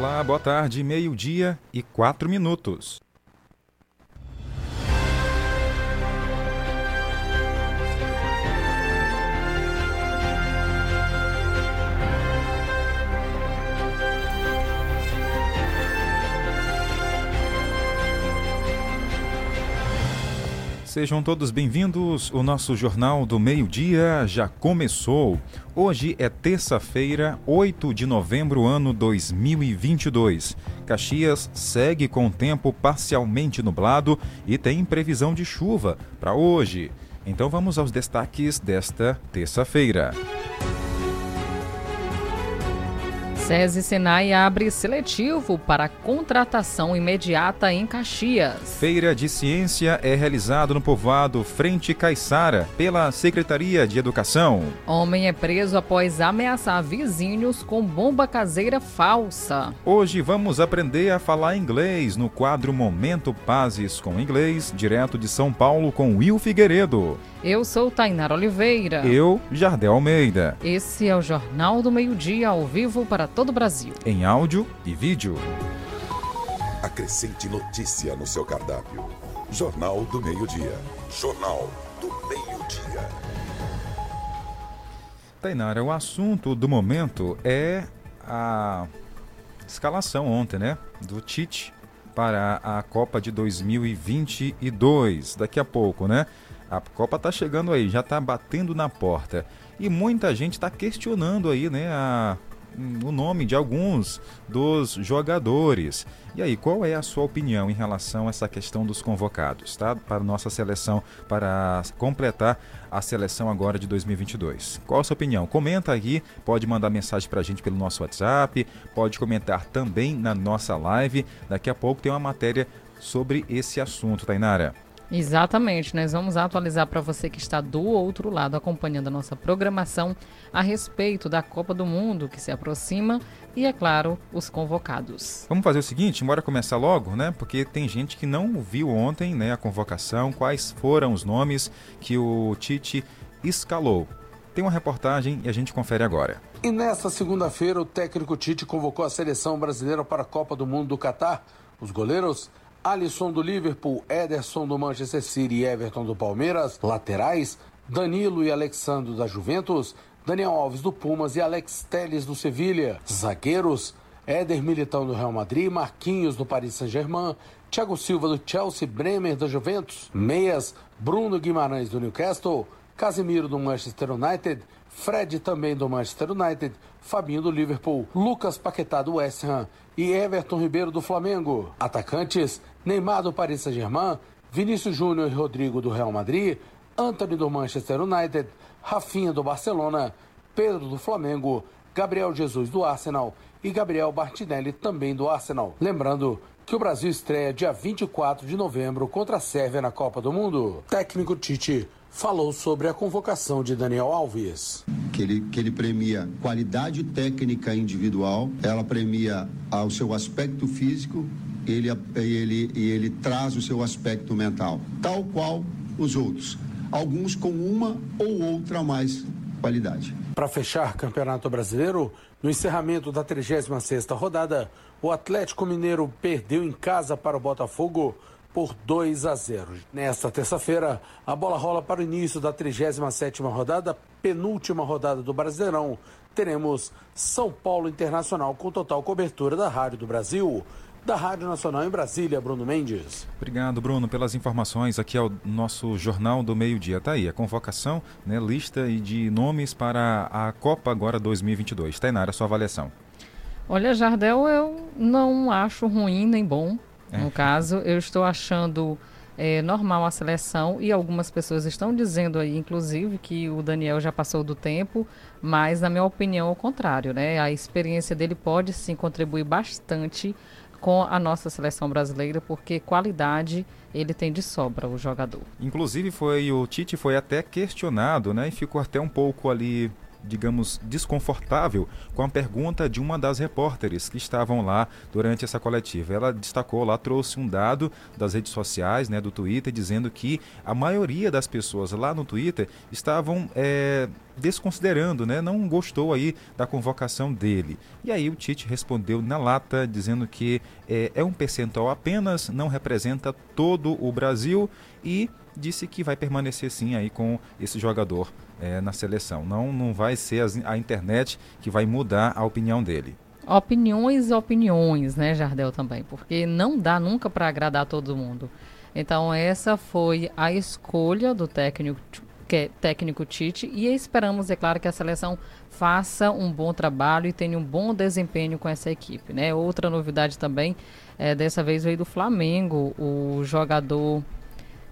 Olá, boa tarde, meio-dia e quatro minutos. Sejam todos bem-vindos. O nosso Jornal do Meio-Dia já começou. Hoje é terça-feira, 8 de novembro, ano 2022. Caxias segue com tempo parcialmente nublado e tem previsão de chuva para hoje. Então vamos aos destaques desta terça-feira. SESI Senai abre seletivo para contratação imediata em Caxias. Feira de Ciência é realizado no povoado Frente Caiçara pela Secretaria de Educação. Homem é preso após ameaçar vizinhos com bomba caseira falsa. Hoje vamos aprender a falar inglês no quadro Momento Pazes com Inglês, direto de São Paulo com Will Figueiredo. Eu sou Tainara Oliveira. Eu, Jardel Almeida. Esse é o Jornal do Meio-Dia ao vivo para todo o Brasil. Em áudio e vídeo. Acrescente notícia no seu cardápio. Jornal do Meio-Dia. Jornal do Meio-Dia. Tainara, o assunto do momento é a escalação ontem, né? Do Tite para a Copa de 2022. Daqui a pouco, né? A Copa tá chegando aí, já tá batendo na porta. E muita gente está questionando aí, né, a, o nome de alguns dos jogadores. E aí, qual é a sua opinião em relação a essa questão dos convocados, tá? Para nossa seleção, para completar a seleção agora de 2022. Qual a sua opinião? Comenta aqui, pode mandar mensagem para a gente pelo nosso WhatsApp, pode comentar também na nossa live. Daqui a pouco tem uma matéria sobre esse assunto, Tainara. Exatamente, nós vamos atualizar para você que está do outro lado acompanhando a nossa programação a respeito da Copa do Mundo que se aproxima e, é claro, os convocados. Vamos fazer o seguinte, bora começar logo, né? Porque tem gente que não viu ontem né, a convocação, quais foram os nomes que o Tite escalou. Tem uma reportagem e a gente confere agora. E nesta segunda-feira, o técnico Tite convocou a seleção brasileira para a Copa do Mundo do Catar. Os goleiros Alisson do Liverpool, Ederson do Manchester City e Everton do Palmeiras, laterais, Danilo e Alexandre da Juventus, Daniel Alves do Pumas e Alex Teles do Sevilha, zagueiros, Éder Militão do Real Madrid, Marquinhos do Paris Saint-Germain, Thiago Silva do Chelsea, Bremer da Juventus, meias, Bruno Guimarães do Newcastle, Casemiro do Manchester United, Fred também do Manchester United, Fabinho do Liverpool, Lucas Paquetá do West Ham e Everton Ribeiro do Flamengo. Atacantes, Neymar do Paris Saint-Germain, Vinícius Júnior e Rodrigo do Real Madrid, Anthony do Manchester United, Rafinha do Barcelona, Pedro do Flamengo, Gabriel Jesus do Arsenal e Gabriel Martinelli também do Arsenal. Lembrando que o Brasil estreia dia 24 de novembro contra a Sérvia na Copa do Mundo. Técnico Tite falou sobre a convocação de Daniel Alves. Que ele, que ele premia qualidade técnica individual, ela premia ao seu aspecto físico ele, ele, e ele traz o seu aspecto mental, tal qual os outros. Alguns com uma ou outra mais qualidade. Para fechar Campeonato Brasileiro, no encerramento da 36ª rodada, o Atlético Mineiro perdeu em casa para o Botafogo por 2 a 0. Nesta terça-feira, a bola rola para o início da 37ª rodada, penúltima rodada do Brasileirão. Teremos São Paulo Internacional com total cobertura da Rádio do Brasil. Da Rádio Nacional em Brasília, Bruno Mendes. Obrigado, Bruno, pelas informações aqui ao nosso Jornal do Meio-Dia. Tá aí a convocação, né, lista de nomes para a Copa agora 2022. Tainara, sua avaliação. Olha, Jardel, eu não acho ruim nem bom. É. No caso, eu estou achando é, normal a seleção e algumas pessoas estão dizendo aí, inclusive, que o Daniel já passou do tempo, mas na minha opinião, ao contrário, né? A experiência dele pode sim contribuir bastante com a nossa seleção brasileira, porque qualidade ele tem de sobra, o jogador. Inclusive foi o Tite foi até questionado, né, e ficou até um pouco ali digamos, desconfortável com a pergunta de uma das repórteres que estavam lá durante essa coletiva. Ela destacou lá, trouxe um dado das redes sociais, né, do Twitter, dizendo que a maioria das pessoas lá no Twitter estavam é, desconsiderando, né, não gostou aí da convocação dele. E aí o Tite respondeu na lata, dizendo que é, é um percentual apenas, não representa todo o Brasil e disse que vai permanecer sim aí com esse jogador é, na seleção. Não, não vai ser a internet que vai mudar a opinião dele. Opiniões opiniões, né, Jardel, também, porque não dá nunca para agradar todo mundo. Então, essa foi a escolha do técnico, é técnico Tite e esperamos, é claro, que a seleção faça um bom trabalho e tenha um bom desempenho com essa equipe. Né? Outra novidade também, é, dessa vez veio do Flamengo, o jogador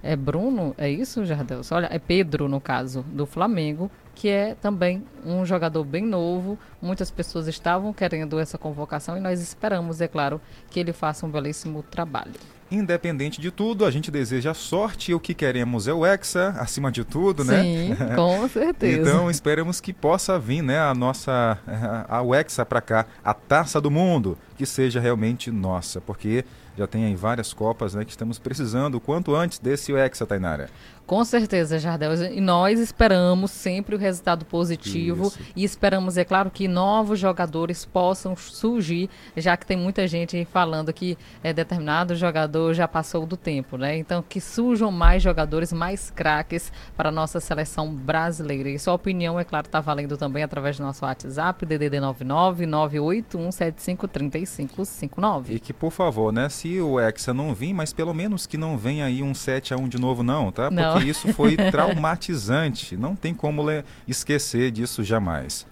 é Bruno, é isso, Jardel? Olha, é Pedro, no caso, do Flamengo, que é também um jogador bem novo. Muitas pessoas estavam querendo essa convocação e nós esperamos, é claro, que ele faça um belíssimo trabalho. Independente de tudo, a gente deseja sorte e o que queremos é o Hexa, acima de tudo, né? Sim, com certeza. então esperamos que possa vir né, a nossa a, a Hexa para cá, a taça do mundo, que seja realmente nossa, porque já tem aí várias Copas né, que estamos precisando o quanto antes desse Hexa, Tainara. Com certeza, Jardel. E nós esperamos sempre o resultado positivo Isso. e esperamos, é claro, que novos jogadores possam surgir, já que tem muita gente falando que é, determinado jogador já passou do tempo, né? Então, que surjam mais jogadores, mais craques para a nossa seleção brasileira. E sua opinião, é claro, está valendo também através do nosso WhatsApp, DDD 99 981753559. E que, por favor, né, se o Hexa não vir, mas pelo menos que não venha aí um 7 a 1 de novo, não, tá? Porque não. Isso foi traumatizante. Não tem como esquecer disso jamais.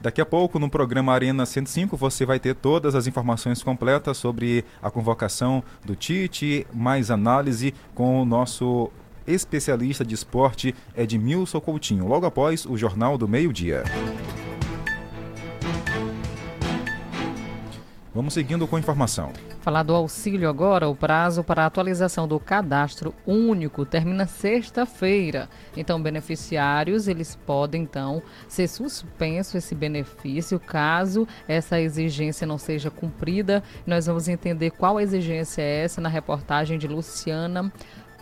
Daqui a pouco, no programa Arena 105, você vai ter todas as informações completas sobre a convocação do Tite, mais análise com o nosso especialista de esporte Edmilson Coutinho, logo após o Jornal do Meio-Dia. Vamos seguindo com a informação. Falar do auxílio agora, o prazo para a atualização do cadastro único termina sexta-feira. Então, beneficiários, eles podem então ser suspenso esse benefício caso essa exigência não seja cumprida. Nós vamos entender qual exigência é essa na reportagem de Luciana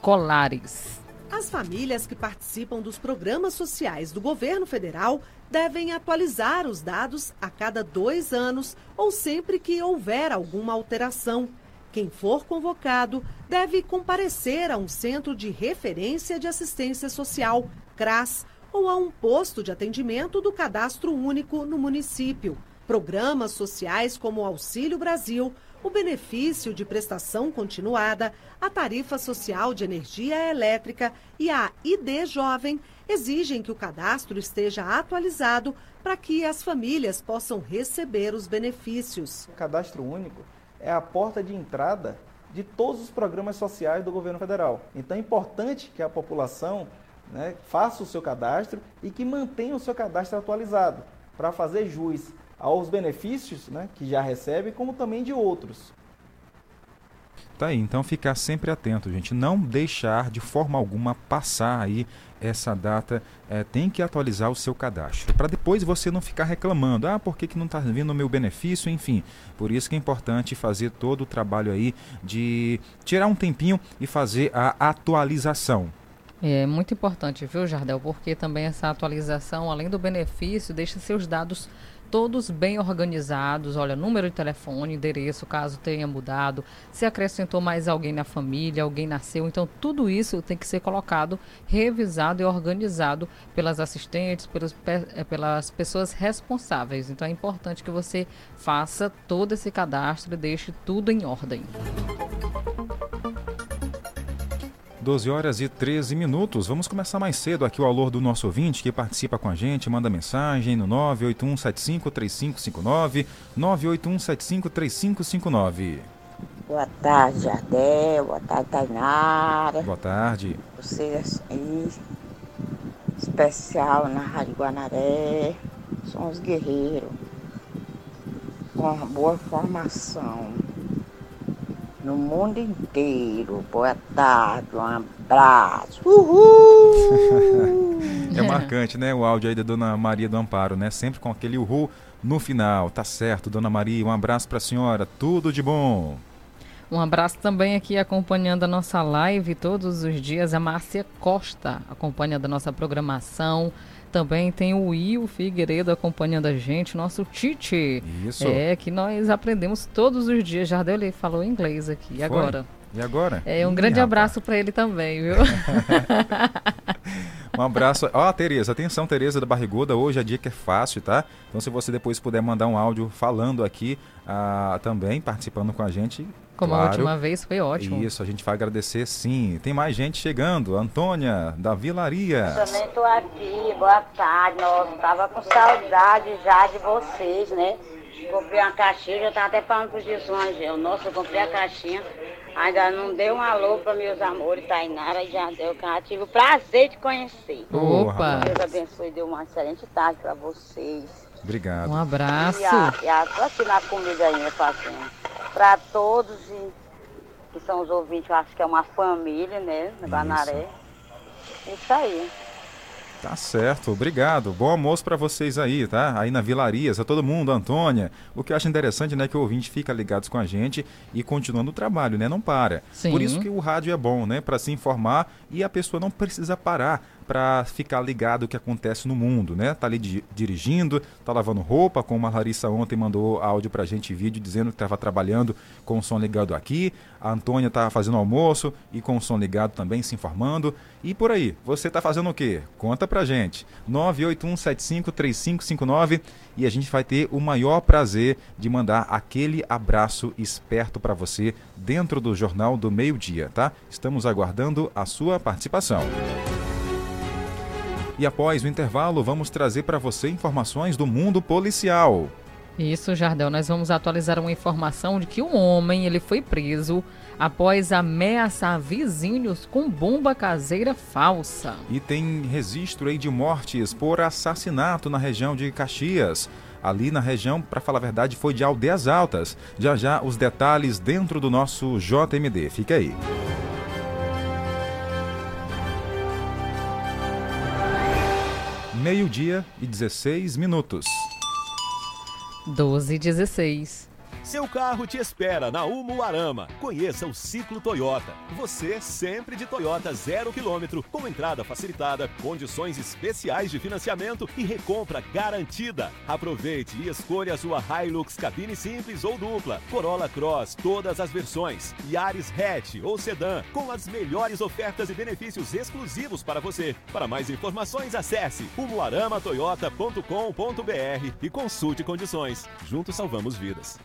Colares. As famílias que participam dos programas sociais do governo federal devem atualizar os dados a cada dois anos ou sempre que houver alguma alteração. Quem for convocado deve comparecer a um centro de referência de assistência social, CRAS, ou a um posto de atendimento do cadastro único no município. Programas sociais como Auxílio Brasil o benefício de prestação continuada, a tarifa social de energia elétrica e a ID Jovem exigem que o cadastro esteja atualizado para que as famílias possam receber os benefícios. O cadastro único é a porta de entrada de todos os programas sociais do governo federal. Então é importante que a população né, faça o seu cadastro e que mantenha o seu cadastro atualizado para fazer jus aos benefícios né, que já recebe, como também de outros. Tá aí, então ficar sempre atento, gente. Não deixar de forma alguma passar aí essa data. É, tem que atualizar o seu cadastro. Para depois você não ficar reclamando. Ah, por que, que não está vindo o meu benefício? Enfim, por isso que é importante fazer todo o trabalho aí de tirar um tempinho e fazer a atualização. É muito importante, viu, Jardel? Porque também essa atualização, além do benefício, deixa seus dados todos bem organizados. Olha, número de telefone, endereço, caso tenha mudado, se acrescentou mais alguém na família, alguém nasceu. Então, tudo isso tem que ser colocado, revisado e organizado pelas assistentes, pelos, eh, pelas pessoas responsáveis. Então, é importante que você faça todo esse cadastro e deixe tudo em ordem. 12 horas e 13 minutos. Vamos começar mais cedo aqui o alô do nosso ouvinte que participa com a gente, manda mensagem no 981753559, 981753559. Boa tarde, Jardel. Boa tarde, Tainara. Boa tarde. Vocês aí, especial na Rádio Guanaré, são os guerreiros, com uma boa formação no mundo inteiro. Boa tarde, um abraço. Uhul! é marcante, né? O áudio aí da Dona Maria do Amparo, né? Sempre com aquele uhul no final. Tá certo, Dona Maria. Um abraço para a senhora. Tudo de bom. Um abraço também aqui acompanhando a nossa live todos os dias, a Márcia Costa acompanhando a nossa programação. Também tem o Will Figueiredo acompanhando a gente, nosso Tite. Isso. É, que nós aprendemos todos os dias. Jardel, ele falou inglês aqui. E agora? E agora? É, um Ih, grande rapaz. abraço para ele também, viu? Um abraço. Ó, Tereza, atenção, Tereza da Barriguda. Hoje a dica é fácil, tá? Então, se você depois puder mandar um áudio falando aqui ah, também, participando com a gente. Como claro. a última vez, foi ótimo. Isso, a gente vai agradecer sim. Tem mais gente chegando. Antônia, da Vilaria. Também tô aqui, boa tarde. Nossa, tava com saudade já de vocês, né? Comprei uma caixinha, já tava até falando pro Gilson Angel. Nossa, eu comprei a caixinha. Ainda não deu um alô para meus amores, Tainara e Jardel, que eu tive o prazer de conhecer. Opa! Deus abençoe e dê uma excelente tarde para vocês. Obrigado. Um abraço. E a, e a, tô aqui na comida ainda fazendo. Para todos e, que são os ouvintes, eu acho que é uma família, né? No Guanaré. Isso aí. Tá certo, obrigado. Bom almoço para vocês aí, tá? Aí na Vilarias, a todo mundo, Antônia. O que eu acho interessante, né, que o ouvinte fica ligados com a gente e continuando o trabalho, né? Não para. Sim. Por isso que o rádio é bom, né? Para se informar e a pessoa não precisa parar para ficar ligado o que acontece no mundo, né? Tá ali di dirigindo, tá lavando roupa, como a Larissa ontem mandou áudio pra gente, vídeo dizendo que estava trabalhando com o som ligado aqui. A Antônia tá fazendo almoço e com o som ligado também, se informando. E por aí, você tá fazendo o quê? Conta pra gente. 981753559 e a gente vai ter o maior prazer de mandar aquele abraço esperto para você dentro do Jornal do Meio-Dia, tá? Estamos aguardando a sua participação. E após o intervalo, vamos trazer para você informações do mundo policial. Isso, Jardel. Nós vamos atualizar uma informação de que um homem ele foi preso após ameaçar vizinhos com bomba caseira falsa. E tem registro aí de mortes por assassinato na região de Caxias. Ali na região, para falar a verdade, foi de Aldeias Altas. Já já os detalhes dentro do nosso JMD. Fica aí. Meio-dia e 16 minutos. 12 e 16. Seu carro te espera na Umuarama. Conheça o Ciclo Toyota. Você sempre de Toyota zero quilômetro, com entrada facilitada, condições especiais de financiamento e recompra garantida. Aproveite e escolha a sua Hilux cabine simples ou dupla, Corolla Cross, todas as versões, Yaris Hatch ou Sedan, com as melhores ofertas e benefícios exclusivos para você. Para mais informações, acesse umuaramatoyota.com.br e consulte condições. Juntos salvamos vidas.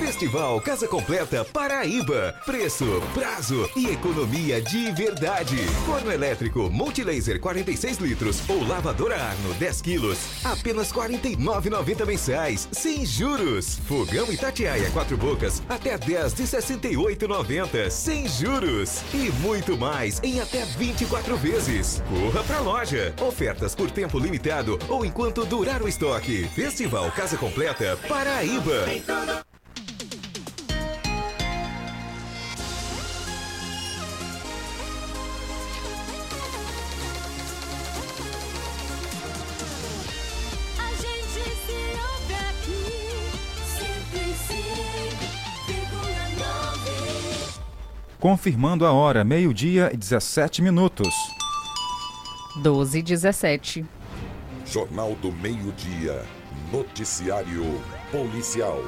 Festival Casa Completa Paraíba. Preço, prazo e economia de verdade. Forno elétrico Multilaser 46 litros ou lavadora Arno 10 quilos. Apenas R$ 49,90 mensais, sem juros. Fogão Itatiaia quatro bocas até 10 de 68,90 sem juros. E muito mais em até 24 vezes. Corra pra loja. Ofertas por tempo limitado ou enquanto durar o estoque. Festival Casa Completa Paraíba. Confirmando a hora, meio-dia e 17 minutos. 12 e 17. Jornal do Meio-Dia. Noticiário Policial.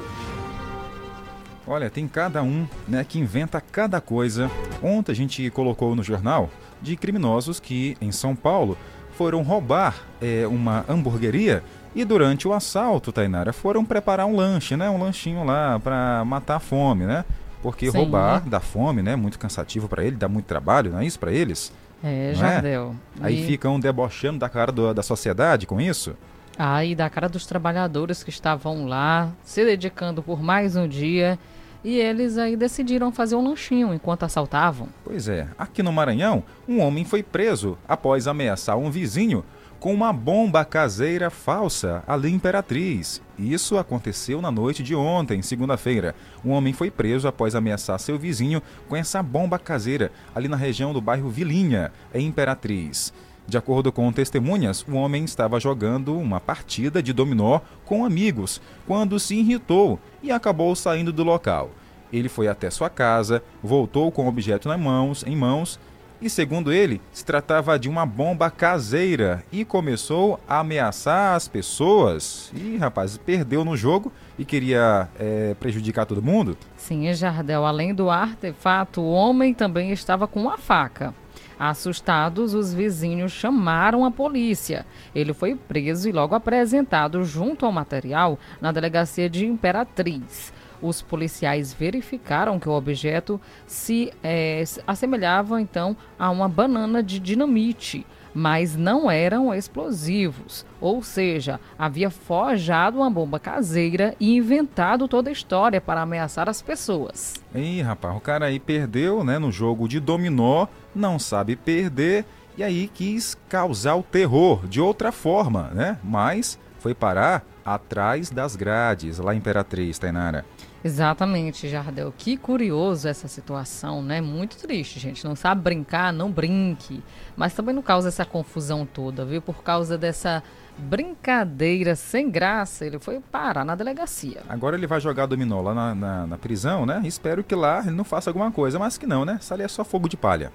Olha, tem cada um né, que inventa cada coisa. Ontem a gente colocou no jornal de criminosos que, em São Paulo, foram roubar é, uma hamburgueria e durante o assalto, Tainara, foram preparar um lanche, né? Um lanchinho lá para matar a fome, né? Porque Sim. roubar dá fome, né? Muito cansativo para ele, dá muito trabalho, não é isso para eles? É, Não é? Jardel. Aí E- ficam debochando da cara do- da sociedade com isso? Aí da cara dos trabalhadores que estavam lá, se dedicando por mais um dia, e eles aí decidiram fazer um lanchinho enquanto assaltavam. Pois é, aqui no Maranhão, um homem foi preso após ameaçar um vizinho com uma bomba caseira falsa ali em Imperatriz. Isso aconteceu na noite de ontem, segunda-feira. Um homem foi preso após ameaçar seu vizinho com essa bomba caseira ali na região do bairro Vilinha, em Imperatriz. De acordo com testemunhas, o homem estava jogando uma partida de dominó com amigos quando se irritou e acabou saindo do local. Ele foi até sua casa, voltou com o objeto nas mãos, em mãos e, segundo ele, se tratava de uma bomba caseira e começou a ameaçar as pessoas. E, rapaz, perdeu no jogo e queria é, prejudicar todo mundo? Sim, Jardel, além do artefato, o homem também estava com uma faca. Assustados, os vizinhos chamaram a polícia. Ele foi preso e logo apresentado junto ao material na delegacia de Imperatriz. Os policiais verificaram que o objeto se eh, assemelhava então a uma banana de dinamite, mas não eram explosivos. Ou seja, havia forjado uma bomba caseira e inventado toda a história para ameaçar as pessoas. Ih, rapaz, o cara aí perdeu, né, no jogo de dominó, não sabe perder e aí quis causar o terror de outra forma, né? Mas foi parar atrás das grades, lá em Imperatriz, Tainara. Exatamente, Jardel. Que curioso essa situação, né? Muito triste, gente. Não sabe brincar, não brinque. Mas também não causa essa confusão toda, viu? Por causa dessa brincadeira sem graça, ele foi parar na delegacia. Agora ele vai jogar dominó lá na, na, na prisão, né? Espero que lá ele não faça alguma coisa, mas que não, né? Isso ali é só fogo de palha.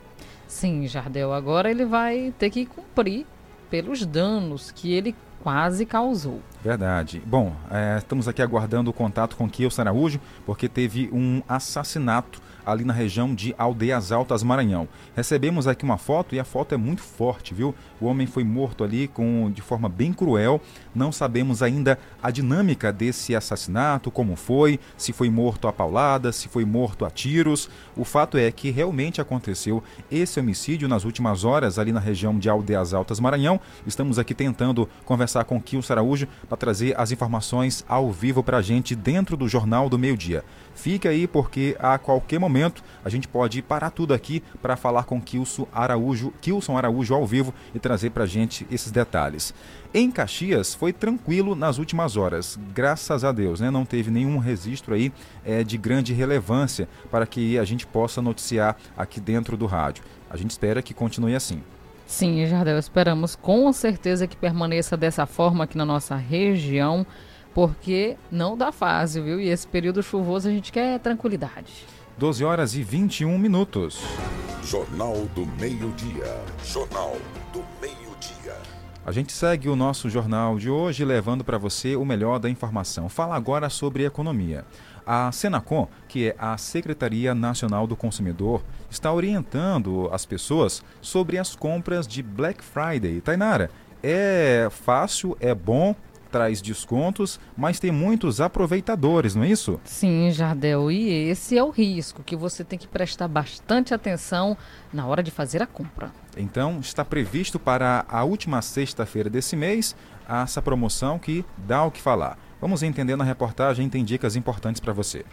Sim, Jardel. Agora ele vai ter que cumprir pelos danos que ele quase causou. Verdade. Bom, é, estamos aqui aguardando o contato com Kielson Araújo, porque teve um assassinato ali na região de Aldeias Altas, Maranhão. Recebemos aqui uma foto e a foto é muito forte, viu? O homem foi morto ali com de forma bem cruel. Não sabemos ainda a dinâmica desse assassinato, como foi, se foi morto a paulada, se foi morto a tiros. O fato é que realmente aconteceu esse homicídio nas últimas horas ali na região de Aldeias Altas, Maranhão. Estamos aqui tentando conversar com Kielson Araújo para trazer as informações ao vivo para a gente dentro do Jornal do Meio Dia. Fique aí porque a qualquer momento a gente pode parar tudo aqui para falar com Kilson Araújo, Kilson Araújo ao vivo e trazer para a gente esses detalhes. Em Caxias foi tranquilo nas últimas horas, graças a Deus, né? Não teve nenhum registro aí é, de grande relevância para que a gente possa noticiar aqui dentro do rádio. A gente espera que continue assim. Sim, Jardel, esperamos com certeza que permaneça dessa forma aqui na nossa região porque não dá fácil, viu? E esse período chuvoso a gente quer tranquilidade. 12 horas e 21 minutos. Jornal do Meio-Dia. Jornal do Meio-Dia. A gente segue o nosso jornal de hoje levando para você o melhor da informação. Fala agora sobre economia. A Senacom, que é a Secretaria Nacional do Consumidor, está orientando as pessoas sobre as compras de Black Friday. Tainara, é fácil, é bom, traz descontos, mas tem muitos aproveitadores, não é isso? Sim, Jardel, e esse é o risco que você tem que prestar bastante atenção na hora de fazer a compra. Então, está previsto para a última sexta-feira desse mês essa promoção que dá o que falar. Vamos entender na reportagem, tem dicas importantes para você.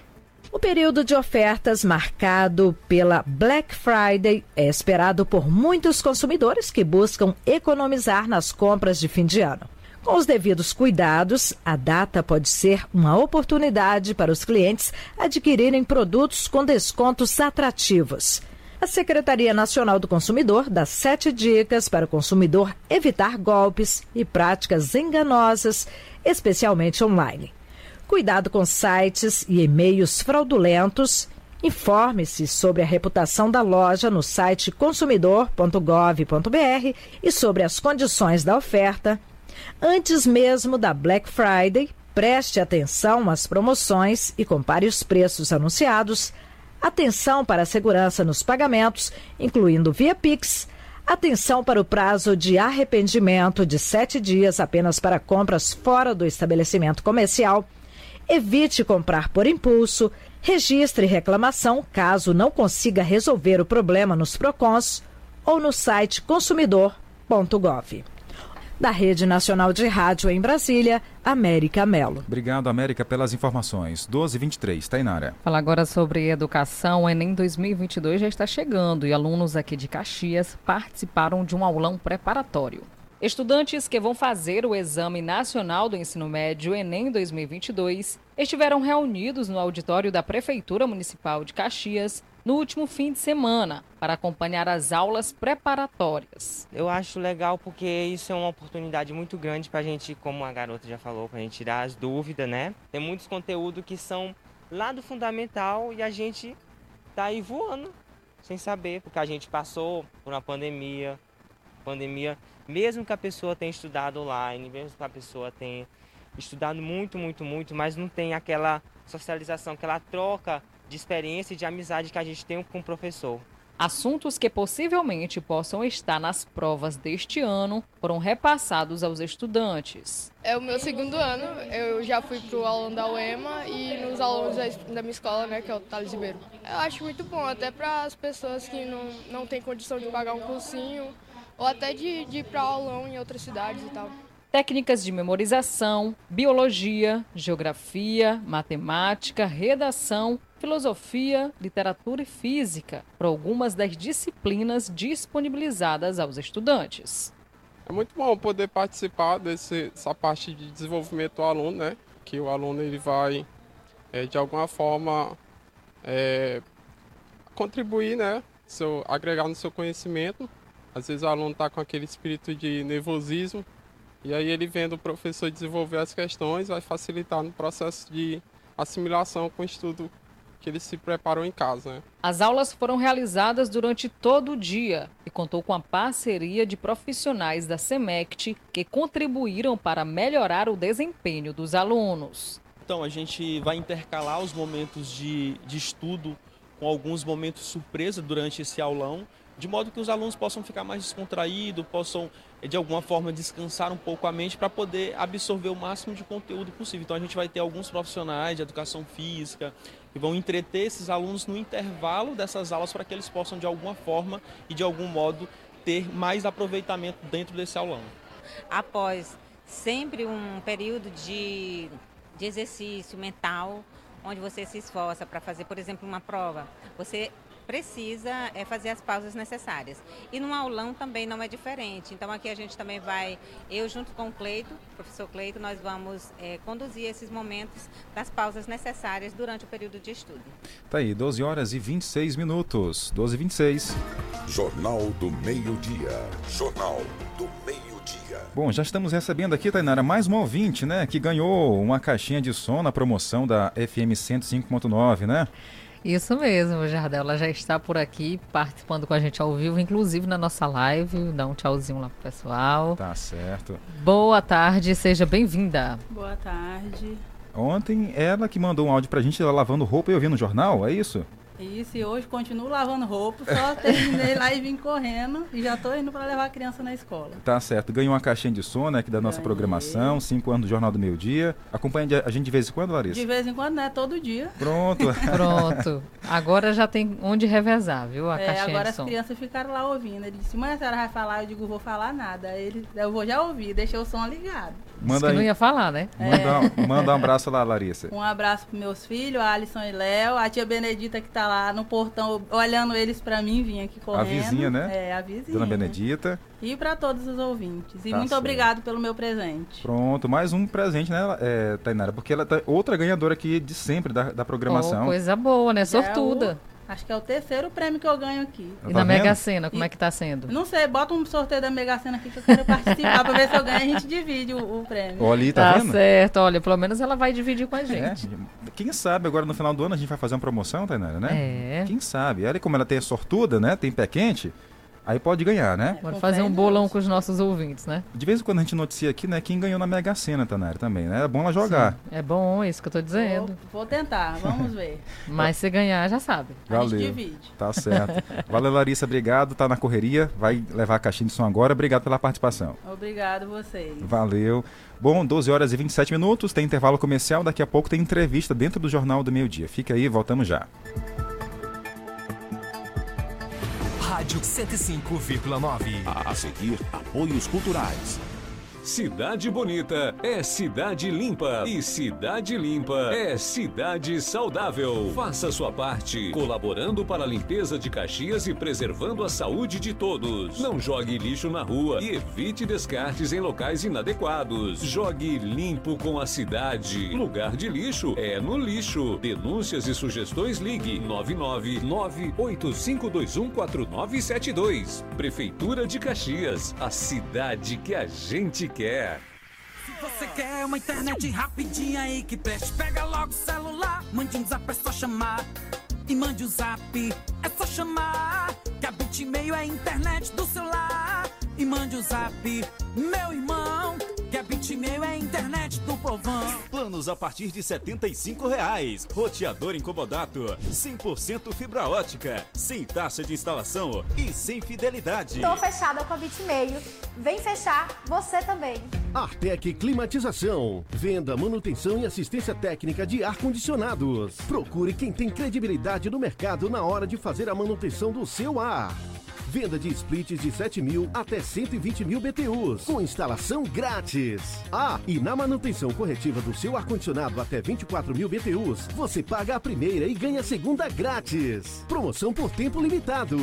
O período de ofertas marcado pela Black Friday é esperado por muitos consumidores que buscam economizar nas compras de fim de ano. Com os devidos cuidados, a data pode ser uma oportunidade para os clientes adquirirem produtos com descontos atrativos. A Secretaria Nacional do Consumidor dá sete dicas para o consumidor evitar golpes e práticas enganosas, especialmente online. Cuidado com sites e e-mails fraudulentos. Informe-se sobre a reputação da loja no site consumidor.gov.br e sobre as condições da oferta. Antes mesmo da Black Friday, preste atenção às promoções e compare os preços anunciados. Atenção para a segurança nos pagamentos, incluindo via Pix. Atenção para o prazo de arrependimento de sete dias apenas para compras fora do estabelecimento comercial. Evite comprar por impulso. Registre reclamação caso não consiga resolver o problema nos PROCONs ou no site consumidor.gov. Da Rede Nacional de Rádio em Brasília, América Melo. Obrigado, América, pelas informações. 12 e 23, Tainara. Falar agora sobre educação. O Enem 2022 já está chegando e alunos aqui de Caxias participaram de um aulão preparatório. Estudantes que vão fazer o Exame Nacional do Ensino Médio Enem 2022 estiveram reunidos no auditório da Prefeitura Municipal de Caxias no último fim de semana para acompanhar as aulas preparatórias. Eu acho legal porque isso é uma oportunidade muito grande para a gente, como a garota já falou, para a gente tirar as dúvidas, né? Tem muitos conteúdos que são lá do fundamental e a gente tá aí voando sem saber, porque a gente passou por uma pandemia, pandemia, mesmo que a pessoa tenha estudado online, mesmo que a pessoa tenha estudado muito, muito, muito, mas não tem aquela socialização, aquela troca de experiência e de amizade que a gente tem com o professor. Assuntos que possivelmente possam estar nas provas deste ano foram repassados aos estudantes. É o meu segundo ano, eu já fui para o aulão da UEMA e nos alunos da, minha escola, né, que é o Thales Ribeiro. Eu acho muito bom, até para as pessoas que não, não têm condição de pagar um cursinho ou até de, de ir para aulão em outras cidades e tal. Técnicas de memorização, biologia, geografia, matemática, redação, filosofia, literatura e física, para algumas das disciplinas disponibilizadas aos estudantes. É muito bom poder participar dessa parte de desenvolvimento do aluno, né? Que o aluno ele vai, é, de alguma forma, é, contribuir, né? Seu, agregar no seu conhecimento. Às vezes o aluno está com aquele espírito de nervosismo e aí ele vendo o professor desenvolver as questões vai facilitar no processo de assimilação com o estudo que ele se preparou em casa. Né? As aulas foram realizadas durante todo o dia e contou com a parceria de profissionais da SEMECT que contribuíram para melhorar o desempenho dos alunos. Então, a gente vai intercalar os momentos de, de estudo com alguns momentos surpresa durante esse aulão, de modo que os alunos possam ficar mais descontraídos, possam de alguma forma descansar um pouco a mente para poder absorver o máximo de conteúdo possível. Então a gente vai ter alguns profissionais de educação física que vão entreter esses alunos no intervalo dessas aulas para que eles possam de alguma forma e de algum modo ter mais aproveitamento dentro desse aulão. Após sempre um período de, de exercício mental, onde você se esforça para fazer, por exemplo, uma prova, você precisa é, fazer as pausas necessárias. E no aulão também não é diferente. Então aqui a gente também vai, eu junto com o Cleito, professor Cleito, nós vamos é, conduzir esses momentos das pausas necessárias durante o período de estudo. Tá aí, 12 horas e 26 minutos. 12 e 26. Jornal do Meio-Dia. Jornal do Meio-Dia. Bom, já estamos recebendo aqui, Tainara, mais um ouvinte, né? Que ganhou uma caixinha de som na promoção da FM 105.9, né? Isso mesmo, Jardel. Ela já está por aqui participando com a gente ao vivo, inclusive na nossa live. Dá um tchauzinho lá pro pessoal. Tá certo. Boa tarde, seja bem-vinda. Boa tarde. Ontem ela que mandou um áudio pra gente, ela lavando roupa e eu vi no jornal, é isso? Isso, e hoje continuo lavando roupa, só terminei lá e vim correndo e já estou indo para levar a criança na escola. Tá certo. Ganhou uma caixinha de som, né, aqui da nossa Ganhei. programação, cinco anos do Jornal do Meio Dia. Acompanha a gente de vez em quando, Larissa? De vez em quando, né? Todo dia. Pronto. Pronto. Agora já tem onde revezar, viu? A É, caixinha agora de as som. crianças ficaram lá ouvindo. Ele disse, mãe, a senhora vai falar? Eu digo, vou falar nada. Aí ele, eu vou já ouvir, deixei o som ligado. Manda que não aí. ia falar, né? Manda, manda um abraço lá, Larissa. Um abraço para meus filhos, a Alisson e Léo, a tia Benedita que tá lá no portão olhando eles para mim, vim aqui correndo. A vizinha, né? É, a vizinha. Dona Benedita. E para todos os ouvintes. E Tá muito certo. obrigado pelo meu presente. Pronto, mais um presente, né, é, Tainara? Porque ela tá outra ganhadora aqui de sempre da, da programação. Oh, coisa boa, né? É Sortuda. o- acho que é o terceiro prêmio que eu ganho aqui. E Tá na vendo? Mega Sena, como E- é que tá sendo? Não sei, bota um sorteio da Mega Sena aqui que eu quero participar pra ver se eu ganho. A gente divide o, o prêmio. Olha aí, tá, Tá vendo? certo, olha, pelo menos ela vai dividir com a É, gente. quem sabe agora no final do ano a gente vai fazer uma promoção, Tainara, né? É. Quem sabe? Olha como ela tem sortuda, né? Tem pé quente. Aí pode ganhar, né? Bora fazer um bolão com os nossos ouvintes, né? De vez em quando a gente noticia aqui, né? Quem ganhou na Mega Sena, Tainara, também, né? É bom ela jogar. Sim, é bom isso que eu tô dizendo. Vou, vou tentar, vamos ver. Mas se ganhar, já sabe. Valeu. divide. Tá certo. Valeu, Larissa. Obrigado. Tá na correria. Vai levar a caixinha de som agora. Obrigado pela participação. Obrigado vocês. Valeu. Bom, 12 horas e 27 minutos. Tem intervalo comercial. Daqui a pouco tem entrevista dentro do Jornal do Meio Dia. Fica aí, voltamos já. Rádio 105,9. A seguir, apoios culturais. Cidade bonita é cidade limpa e cidade limpa é cidade saudável. Faça sua parte, colaborando para a limpeza de Caxias e preservando a saúde de todos. Não jogue lixo na rua e evite descartes em locais inadequados. Jogue limpo com a cidade. Lugar de lixo é no lixo. Denúncias e sugestões ligue 99985214972. Prefeitura de Caxias, a cidade que a gente quer. Se você quer uma internet rapidinha aí que preste, pega logo o celular, mande um zap, é só chamar. E mande o zap, é só chamar. Que a Bitmail é a internet do celular. E mande o zap, meu irmão. Que a Bitmail é a internet do povão. Planos a partir de 75 reais. Roteador incomodato. 100% fibra ótica. Sem taxa de instalação e sem fidelidade. Tô fechada com a Bitmail. Vem fechar você também. Artec Climatização. Venda, manutenção e assistência técnica de ar-condicionados. Procure quem tem credibilidade no mercado na hora de fazer a manutenção do seu ar. Venda de splits de 7 mil até 120 mil BTUs, com instalação grátis. Ah, e na manutenção corretiva do seu ar-condicionado até 24 mil BTUs, você paga a primeira e ganha a segunda grátis. Promoção por tempo limitado.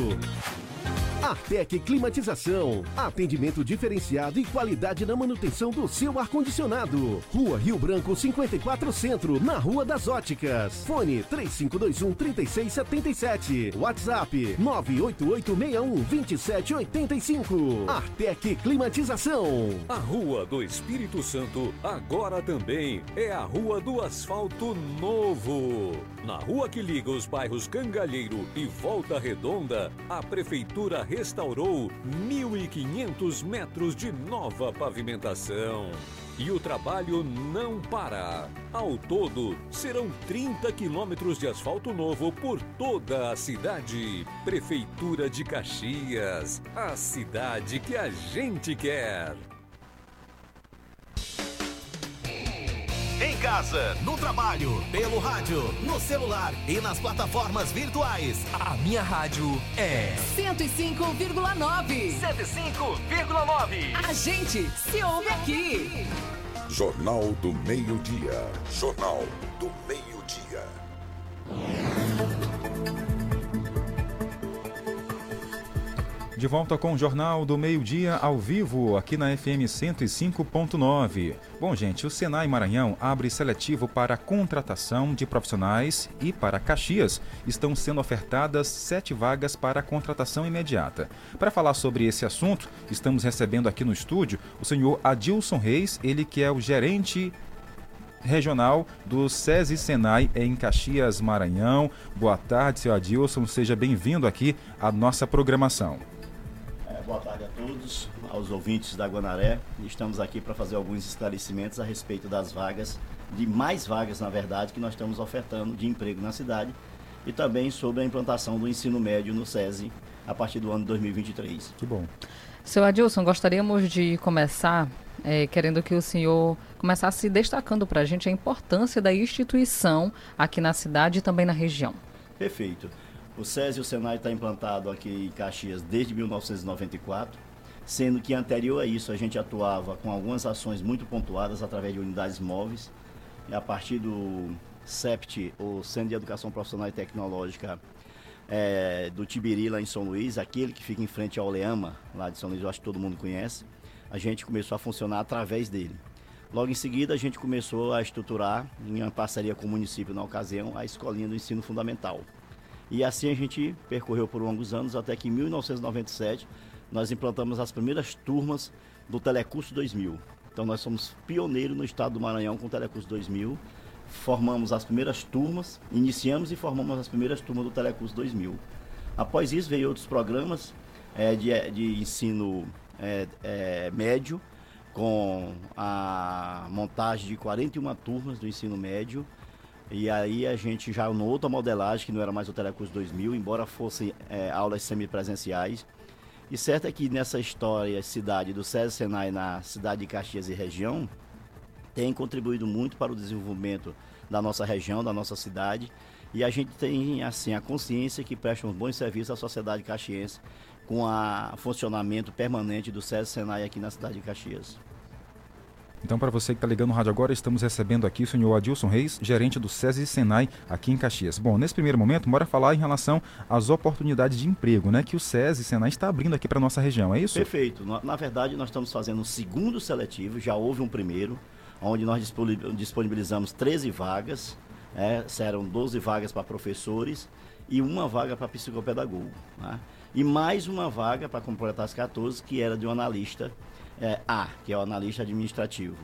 Artec Climatização. Atendimento diferenciado e qualidade na manutenção do seu ar-condicionado. Rua Rio Branco 54 Centro, na Rua das Óticas. Fone 3521 3677. WhatsApp 98861 2785. Artec Climatização. A Rua do Espírito Santo agora também é a Rua do Asfalto Novo. Na rua que liga os bairros Cangalheiro e Volta Redonda, a Prefeitura restaurou 1.500 metros de nova pavimentação. E o trabalho não para. Ao todo, serão 30 quilômetros de asfalto novo por toda a cidade. Prefeitura de Caxias, a cidade que a gente quer. Casa, no trabalho, pelo rádio, no celular e nas plataformas virtuais. A minha rádio é 105,9. 105,9. A gente se ouve aqui. Jornal do Meio-Dia. Jornal do Meio-Dia. De volta com o Jornal do Meio-Dia ao vivo, aqui na FM 105.9. Bom, gente, o Senai Maranhão abre seletivo para contratação de profissionais e para Caxias estão sendo ofertadas sete vagas para contratação imediata. Para falar sobre esse assunto, estamos recebendo aqui no estúdio o senhor Adilson Reis, ele que é o gerente regional do SESI Senai em Caxias, Maranhão. Boa tarde, senhor Adilson, seja bem-vindo aqui à nossa programação. É, boa tarde a todos, aos ouvintes da Guanaré. Estamos aqui para fazer alguns esclarecimentos a respeito das vagas, de mais vagas, na verdade, que nós estamos ofertando de emprego na cidade e também sobre a implantação do ensino médio no SESI a partir do ano de 2023. Que bom. Seu Adilson, gostaríamos de começar eh, querendo que o senhor começasse destacando para a gente a importância da instituição aqui na cidade e também na região. Perfeito. O SESI e o SENAI está implantado aqui em Caxias desde 1994, sendo que anterior a isso a gente atuava com algumas ações muito pontuadas através de unidades móveis. E a partir do CEPT, o Centro de Educação Profissional e Tecnológica é, do Tibiri, lá em São Luís, aquele que fica em frente ao Oleama, lá de São Luís, eu acho que todo mundo conhece, a gente começou a funcionar através dele. Logo em seguida, a gente começou a estruturar, em parceria com o município na ocasião, a escolinha do ensino fundamental. E assim a gente percorreu por longos anos, até que em 1997 nós implantamos as primeiras turmas do Telecurso 2000. Então nós somos pioneiros no estado do Maranhão com o Telecurso 2000. Formamos as primeiras turmas, iniciamos e formamos as primeiras turmas do Telecurso 2000. Após isso veio outros programas eh, de, de ensino eh, eh, médio, com a montagem de 41 turmas do ensino médio. E aí a gente já numa outra modelagem, que não era mais o Telecurso 2000, embora fossem é, aulas semipresenciais. E certo é que nessa história, cidade do César Senai na cidade de Caxias e região, tem contribuído muito para o desenvolvimento da nossa região, da nossa cidade. E a gente tem assim a consciência que presta um bons serviços à sociedade caxiense com o funcionamento permanente do César Senai aqui na cidade de Caxias. Então, para você que está ligando no rádio agora, estamos recebendo aqui o senhor Adilson Reis, gerente do SESI Senai aqui em Caxias. Bom, nesse primeiro momento, bora falar em relação às oportunidades de emprego, né? Que o SESI Senai está abrindo aqui para nossa região, é isso? Perfeito. Na, verdade, nós estamos fazendo um segundo seletivo, já houve um primeiro, onde nós disponi- disponibilizamos 13 vagas, é, serão 12 vagas para professores e uma vaga para psicopedagogo. né? E mais uma vaga para completar as 14, que era de um analista é, A, que é o analista administrativo.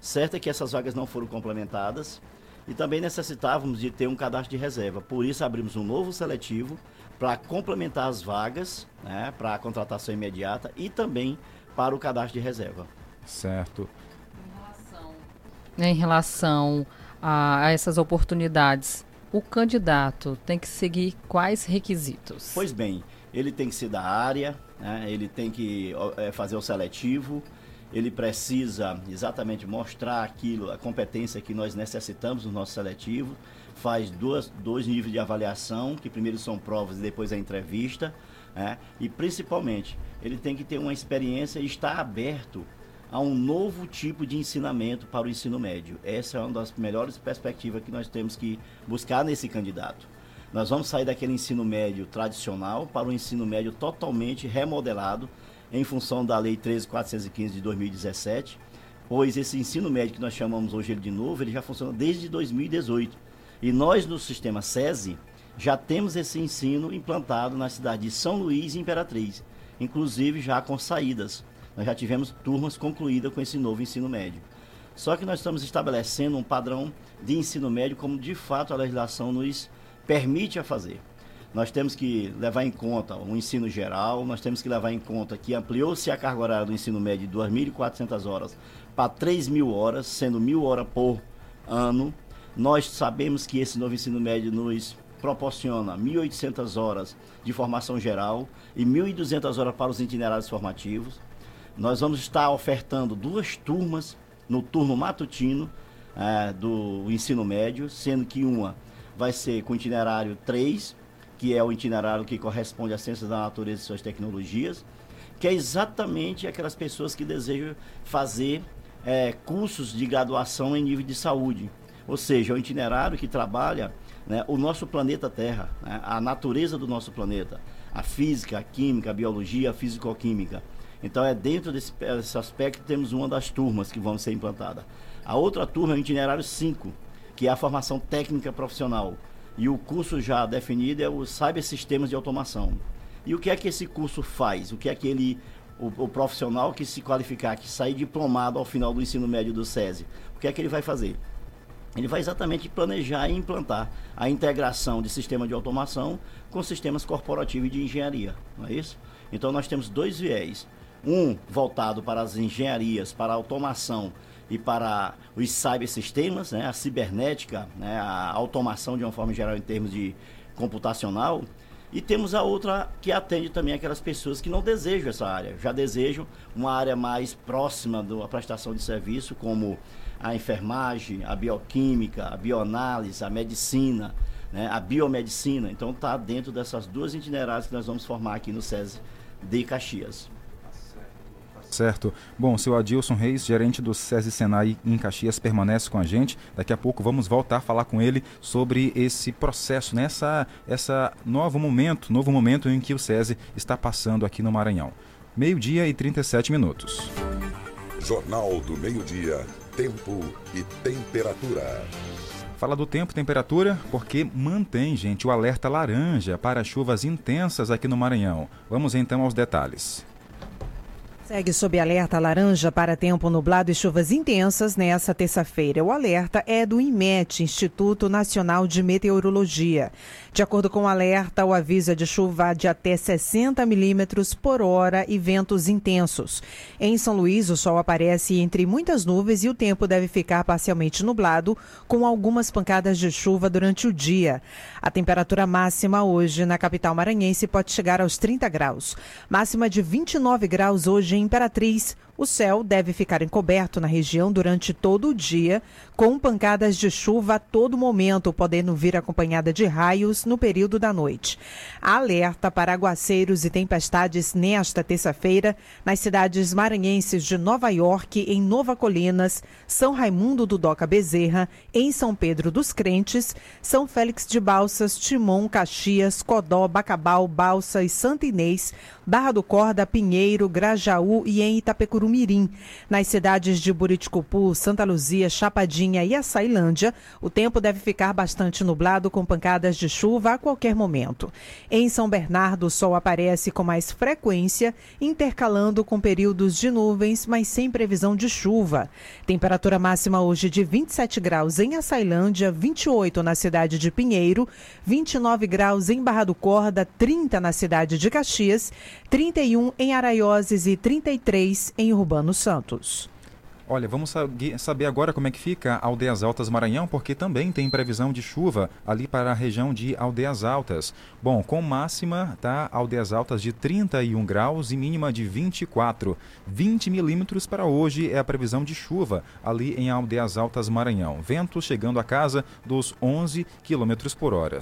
Certo é que essas vagas não foram complementadas e também necessitávamos de ter um cadastro de reserva. Por isso abrimos um novo seletivo para complementar as vagas, né, para a contratação imediata e também para o cadastro de reserva. Certo. Em relação a, a essas oportunidades, o candidato tem que seguir quais requisitos? Pois bem, ele tem que ser da área, né, ele tem que é, fazer o seletivo, ele precisa exatamente mostrar aquilo, a competência que nós necessitamos no nosso seletivo, faz duas, dois níveis de avaliação, que primeiro são provas e depois a entrevista, né, e principalmente ele tem que ter uma experiência e estar aberto a um novo tipo de ensinamento para o ensino médio. Essa é uma das melhores perspectivas que nós temos que buscar nesse candidato. Nós vamos sair daquele ensino médio tradicional para um ensino médio totalmente remodelado em função da Lei 13.415 de 2017, pois esse ensino médio que nós chamamos hoje de novo, ele já funciona desde 2018. E nós no sistema SESI já temos esse ensino implantado na cidade de São Luís e Imperatriz, inclusive já com saídas. Nós já tivemos turmas concluídas com esse novo ensino médio. Só que nós estamos estabelecendo um padrão de ensino médio como de fato a legislação nos permite a fazer. Nós temos que levar em conta o ensino geral, nós temos que levar em conta que ampliou-se a carga horária do ensino médio de 2.400 horas para 3.000 horas, sendo 1.000 horas por ano. Nós sabemos que esse novo ensino médio nos proporciona 1.800 horas de formação geral e 1.200 horas para os itinerários formativos. Nós vamos estar ofertando duas turmas no turno matutino eh, do ensino médio, sendo que uma vai ser com itinerário 3, que é o itinerário que corresponde às ciências da natureza e suas tecnologias, que é exatamente aquelas pessoas que desejam fazer eh, cursos de graduação em nível de saúde. Ou seja, é um itinerário que trabalha né, o nosso planeta Terra, né, a natureza do nosso planeta, a física, a química, a biologia, a fisicoquímica. Então é dentro desse, desse aspecto que temos uma das turmas que vão ser implantada. A outra turma é o itinerário 5, que é a formação técnica profissional. E o curso já definido é o Cyber Sistemas de Automação. E o que é que esse curso faz? O que é que ele, o, o profissional que se qualificar, que sair diplomado ao final do ensino médio do SESI, o que é que ele vai fazer? Ele vai exatamente planejar e implantar a integração de sistema de automação com sistemas corporativos de engenharia, não é isso? Então nós temos dois viés. Um voltado para as engenharias, para a automação e para os cybersistemas, né, a cibernética, né, a automação de uma forma geral em termos de computacional. E temos a outra que atende também aquelas pessoas que não desejam essa área, já desejam uma área mais próxima da prestação de serviço, como a enfermagem, a bioquímica, a bioanálise, a medicina, né, a biomedicina. Então está dentro dessas duas itinerárias que nós vamos formar aqui no SESI de Caxias. Certo. Bom, seu Adilson Reis, gerente do SESI Senai em Caxias, permanece com a gente. Daqui a pouco vamos voltar a falar com ele sobre esse processo, né? essa, essa novo momento, novo momento em que o SESI está passando aqui no Maranhão. Meio-dia e 37 minutos. Jornal do Meio-Dia, Tempo e Temperatura. Fala do tempo e temperatura, porque mantém, gente, o alerta laranja para chuvas intensas aqui no Maranhão. Vamos então aos detalhes. Segue sob alerta laranja para tempo nublado e chuvas intensas nesta terça-feira. O alerta é do IMET, Instituto Nacional de Meteorologia. De acordo com o alerta, o aviso é de chuva de até 60 milímetros por hora e ventos intensos. Em São Luís, o sol aparece entre muitas nuvens e o tempo deve ficar parcialmente nublado, com algumas pancadas de chuva durante o dia. A temperatura máxima hoje na capital maranhense pode chegar aos 30 graus. Máxima de 29 graus hoje Imperatriz, O céu deve ficar encoberto na região durante todo o dia, com pancadas de chuva a todo momento, podendo vir acompanhada de raios no período da noite. Alerta para aguaceiros e tempestades nesta terça-feira nas cidades maranhenses de Nova York, em Nova Colinas, São Raimundo do Doca Bezerra, em São Pedro dos Crentes, São Félix de Balsas, Timon, Caxias, Codó, Bacabal, Balsa e Santa Inês, Barra do Corda, Pinheiro, Grajaú e em Itapecurumirim. Nas cidades de Buriticupu, Santa Luzia, Chapadinha e Açailândia, o tempo deve ficar bastante nublado com pancadas de chuva a qualquer momento. Em São Bernardo, o sol aparece com mais frequência, intercalando com períodos de nuvens, mas sem previsão de chuva. Temperatura máxima hoje de 27 graus em Açailândia, 28 na cidade de Pinheiro, 29 graus em Barra do Corda, 30 na cidade de Caxias 31 em Araioses e 33 em Urbano Santos. Olha, vamos saber agora como é que fica Aldeias Altas Maranhão, porque também tem previsão de chuva ali para a região de Aldeias Altas. Bom, com máxima, tá? Aldeias Altas de 31 graus e mínima de 24. 20 milímetros para hoje é a previsão de chuva ali em Aldeias Altas Maranhão. Vento chegando a casa dos 11 quilômetros por hora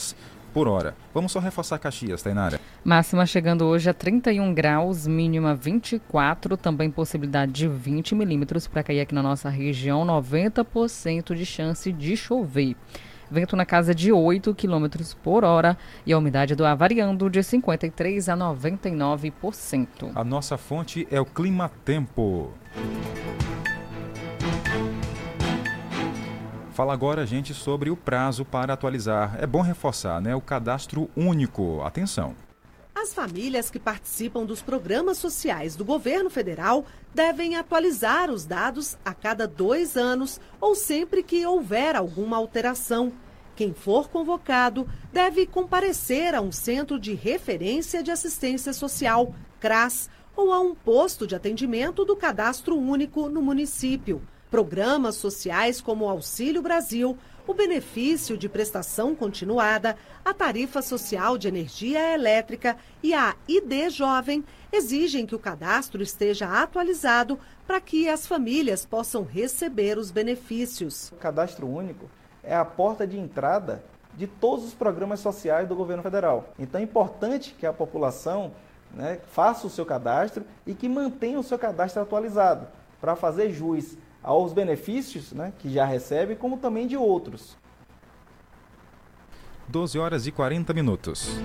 por hora. Vamos só reforçar Caxias, Tainara. Máxima chegando hoje a 31 graus, mínima 24, também possibilidade de 20 milímetros para cair aqui na nossa região, 90% de chance de chover. Vento na casa de 8 km por hora e a umidade do ar variando de 53% a 99%. A nossa fonte é o Clima Tempo. Fala agora, gente, sobre o prazo para atualizar. É bom reforçar, né? O cadastro único. Atenção. As famílias que participam dos programas sociais do governo federal devem atualizar os dados a cada dois anos ou sempre que houver alguma alteração. Quem for convocado deve comparecer a um centro de referência de assistência social, CRAS, ou a um posto de atendimento do cadastro único no município programas sociais como o Auxílio Brasil, o benefício de prestação continuada, a tarifa social de energia elétrica e a ID Jovem exigem que o cadastro esteja atualizado para que as famílias possam receber os benefícios. O cadastro único é a porta de entrada de todos os programas sociais do governo federal. Então é importante que a população né, faça o seu cadastro e que mantenha o seu cadastro atualizado para fazer jus aos benefícios né, que já recebe, como também de outros. 12 horas e 40 minutos.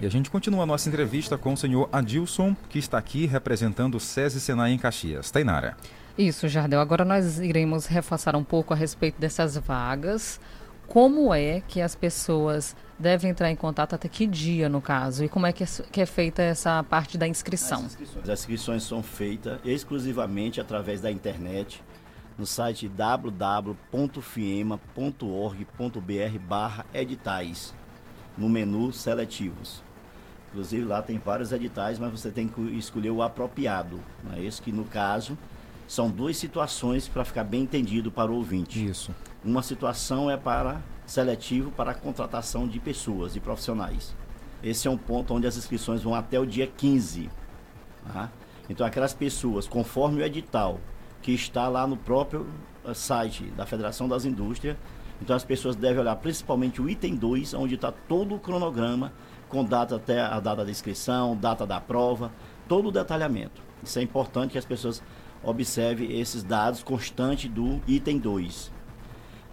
E a gente continua a nossa entrevista com o senhor Adilson, que está aqui representando o SESI Senai em Caxias. Tainara. Isso, Jardel. Agora nós iremos reforçar um pouco a respeito dessas vagas. Como é que as pessoas deve entrar em contato até que dia, no caso? E como é que é, que é feita essa parte da inscrição? As inscrições, As inscrições são feitas exclusivamente através da internet no site www.fiema.org.br barra editais, no menu seletivos. Inclusive lá tem vários editais, mas você tem que escolher o apropriado. Não é isso que no caso são duas situações para ficar bem entendido para o ouvinte. Isso. Uma situação é para seletivo para a contratação de pessoas, de profissionais. Esse é um ponto onde as inscrições vão até o dia 15. Tá? Então, aquelas pessoas, conforme o edital, que está lá no próprio eh, site da Federação das Indústrias, então as pessoas devem olhar principalmente o item 2, onde está todo o cronograma, com data até a data da inscrição, data da prova, todo o detalhamento. Isso é importante que as pessoas observem esses dados constantes do item 2.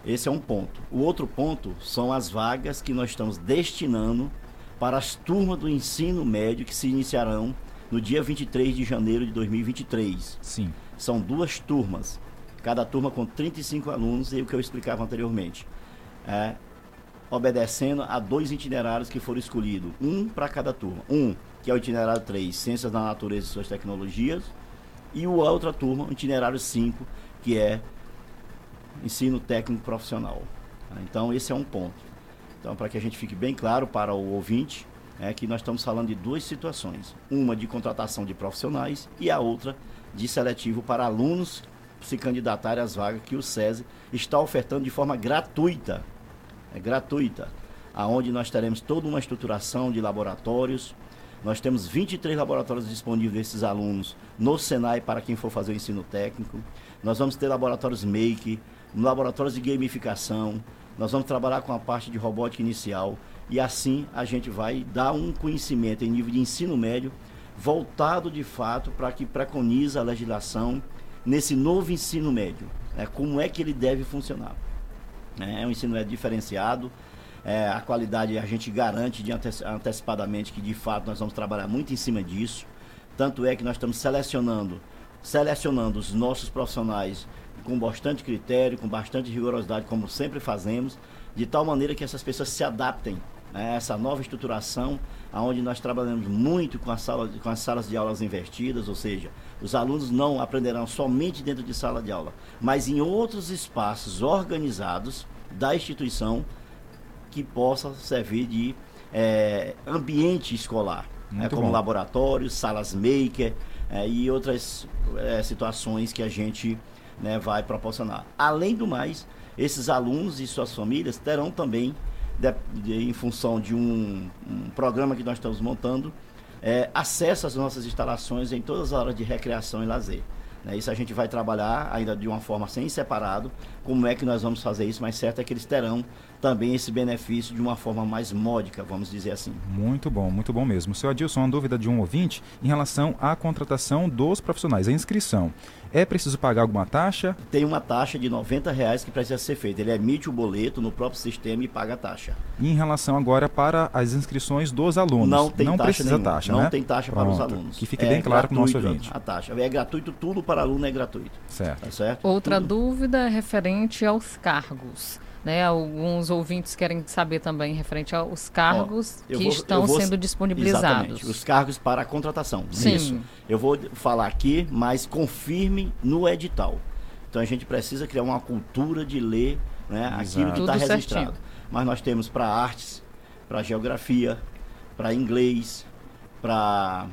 Esse é um ponto. O outro ponto são as vagas que nós estamos destinando para as turmas do ensino médio que se iniciarão no dia 23 de janeiro de 2023. Sim. São duas turmas, cada turma com 35 alunos, e o que eu explicava anteriormente. É, obedecendo a dois itinerários que foram escolhidos, um para cada turma. Um, que é o itinerário 3, Ciências da Natureza e Suas Tecnologias, e o outra turma, o itinerário 5, que é ensino técnico profissional. Então, esse é um ponto. Então, para que a gente fique bem claro para o ouvinte, é que nós estamos falando de duas situações: uma de contratação de profissionais e a outra de seletivo para alunos se candidatarem às vagas que o SESI está ofertando de forma gratuita. É gratuita. Aonde nós teremos toda uma estruturação de laboratórios, Nós temos 23 laboratórios disponíveis desses alunos no Senai para quem for fazer o ensino técnico. Nós vamos ter laboratórios Make, laboratórios de gamificação. Nós vamos trabalhar com a parte de robótica inicial e assim a gente vai dar um conhecimento em nível de ensino médio voltado de fato para que preconiza a legislação nesse novo ensino médio. Né? Como é que ele deve funcionar. É um ensino médio diferenciado, é, a qualidade a gente garante de antecipadamente que de fato nós vamos trabalhar muito em cima disso. Tanto é que nós estamos selecionando, selecionando os nossos profissionais com bastante critério, com bastante rigorosidade, como sempre fazemos, de tal maneira que essas pessoas se adaptem a essa nova estruturação, onde nós trabalhamos muito com, sala, com as salas de aulas invertidas, ou seja, os alunos não aprenderão somente dentro de sala de aula, mas em outros espaços organizados da instituição que possa servir de é, ambiente escolar, né, como bom. laboratórios, salas maker é, e outras é, situações que a gente né, vai proporcionar. Além do mais, esses alunos e suas famílias terão também, de, de, em função de um, um, programa que nós estamos montando, é, acesso às nossas instalações em todas as horas de recreação e lazer. Né? Isso a gente vai trabalhar ainda de uma forma sem separado, como é que nós vamos fazer isso, mas certo é que eles terão também esse benefício de uma forma mais módica, vamos dizer assim. Muito bom, muito bom mesmo. Seu Adilson, uma dúvida de um ouvinte em relação à contratação dos profissionais, a inscrição. É preciso pagar alguma taxa? Tem uma taxa de 90 reais que precisa ser feita. Ele emite o boleto no próprio sistema e paga a taxa. E em relação agora para as inscrições dos alunos? Não tem não taxa precisa nenhuma. taxa, Não né? tem taxa Pronto. para os alunos. Que fique é bem claro para o nosso ouvinte. A taxa. É gratuito, tudo para aluno é gratuito. Certo. Tá certo? Outra Tudo. dúvida é referente aos cargos. Né, alguns ouvintes querem saber também referente aos cargos Ó, que vou- estão vou- sendo disponibilizados. Exatamente, os cargos para a contratação. Sim. Isso. Eu vou falar aqui, mas confirme no edital. Então a gente precisa criar uma cultura de ler né, aquilo que está registrado. certinho. Mas nós temos para artes, para geografia, para inglês, para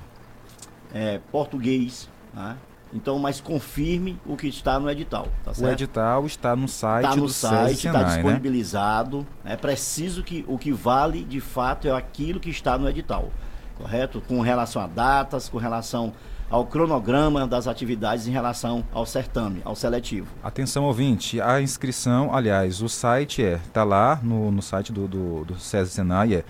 é, português. né? Então, mas confirme o que está no edital. Tá O certo? edital está no site Está no do site, está né? disponibilizado. É preciso que o que vale de fato é aquilo que está no edital, correto? Com relação a datas, com relação ao cronograma das atividades em relação ao certame, ao seletivo. Atenção ouvinte, a inscrição, aliás, o site é, tá lá no, no site do, do, do SESI Senai, é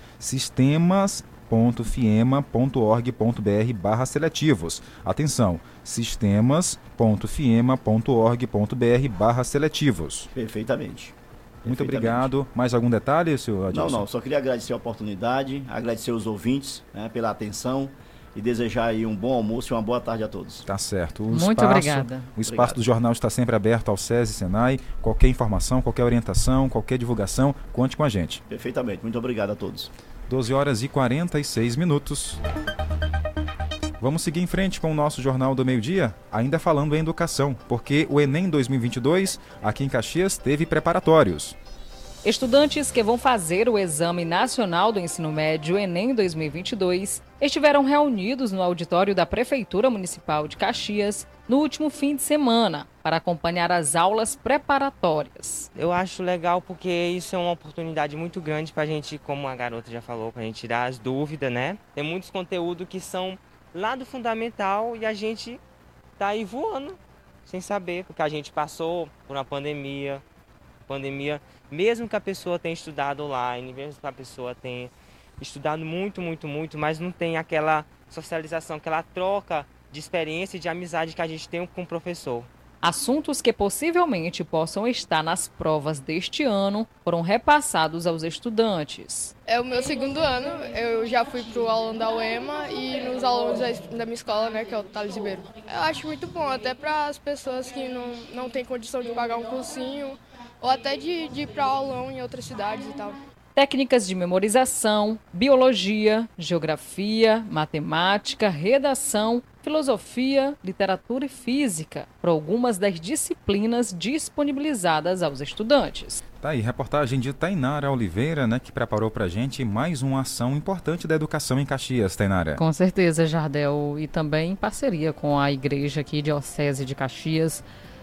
sistemas.fiema.org.br barra seletivos. Atenção, sistemas.fiema.org.br barra seletivos. Perfeitamente. Muito Perfeitamente. obrigado. Mais algum detalhe, senhor Não, Adilson? não, só queria agradecer a oportunidade, agradecer os ouvintes né, pela atenção e desejar aí um bom almoço e uma boa tarde a todos. Tá certo. O Muito espaço, obrigada. O espaço Obrigado. do jornal está sempre aberto ao SESI Senai. Qualquer informação, qualquer orientação, qualquer divulgação, conte com a gente. Perfeitamente. Muito obrigado a todos. 12 horas e 46 minutos. Vamos seguir em frente com o nosso Jornal do Meio-Dia, ainda falando em educação, porque o Enem 2022, aqui em Caxias, teve preparatórios. Estudantes que vão fazer o Exame Nacional do Ensino Médio Enem 2022 estiveram reunidos no auditório da Prefeitura Municipal de Caxias no último fim de semana para acompanhar as aulas preparatórias. Eu acho legal porque isso é uma oportunidade muito grande para a gente, como a garota já falou, para a gente tirar as dúvidas, né? Tem muitos conteúdos que são lá do fundamental e a gente tá aí voando sem saber, porque a gente passou por uma pandemia, pandemia, mesmo que a pessoa tenha estudado online, mesmo que a pessoa tenha estudado muito, muito, muito, mas não tem aquela socialização, aquela troca de experiência e de amizade que a gente tem com o professor. Assuntos que possivelmente possam estar nas provas deste ano foram repassados aos estudantes. É o meu segundo ano, eu já fui pro aulão da UEMA e nos alunos da, da minha escola, né, que é o Thales Ribeiro. Eu acho muito bom, até para as pessoas que não, não têm condição de pagar um cursinho, ou até de, de ir para aulão em outras cidades e tal. Técnicas de memorização, biologia, geografia, matemática, redação, filosofia, literatura e física, para algumas das disciplinas disponibilizadas aos estudantes. Tá aí, reportagem de Tainara Oliveira, né, que preparou pra gente mais uma ação importante da educação em Caxias, Tainara. Com certeza, Jardel, e também em parceria com a igreja aqui, Diocese de Caxias,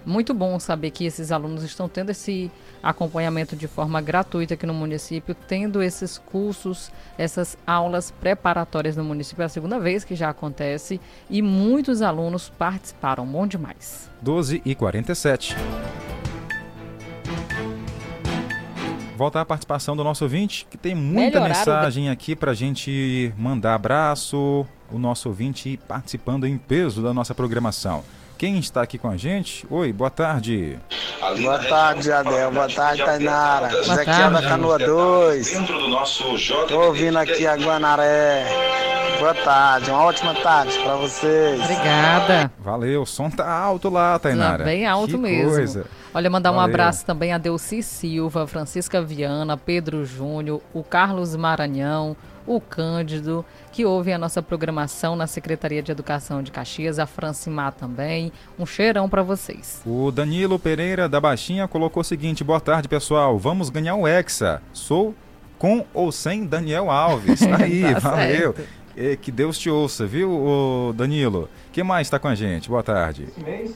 muito bom saber que esses alunos estão tendo esse acompanhamento de forma gratuita aqui no município, tendo esses cursos, essas aulas preparatórias no município. É a segunda vez que já acontece e muitos alunos participaram. Bom demais. 12 e 47. Volta a participação do nosso ouvinte, que tem muita mensagem aqui pra gente mandar abraço. O nosso ouvinte participando em peso da nossa programação. Quem está aqui com a gente? Oi, boa tarde. Boa tarde, Adel. Boa tarde, Tainara. Boa tarde. da Canoa 2. Dentro do nosso Tô ouvindo aqui a Guanaré. Boa tarde, uma ótima tarde pra vocês. Obrigada. Valeu, o som tá alto lá, Tainara. Tá bem alto Que mesmo. Coisa. Olha, mandar um Valeu. abraço também a Delci Silva, Francisca Viana, Pedro Júnior, o Carlos Maranhão, o Cândido, que ouvem a nossa programação na Secretaria de Educação de Caxias, a Francimar também. Um cheirão para vocês. O Danilo Pereira da Baixinha colocou o seguinte: boa tarde, pessoal. Vamos ganhar o Hexa. Sou com ou sem Daniel Alves. Tá aí, Tá valeu. certo. Que Deus te ouça, viu, Danilo? Quem mais está com a gente? Boa tarde.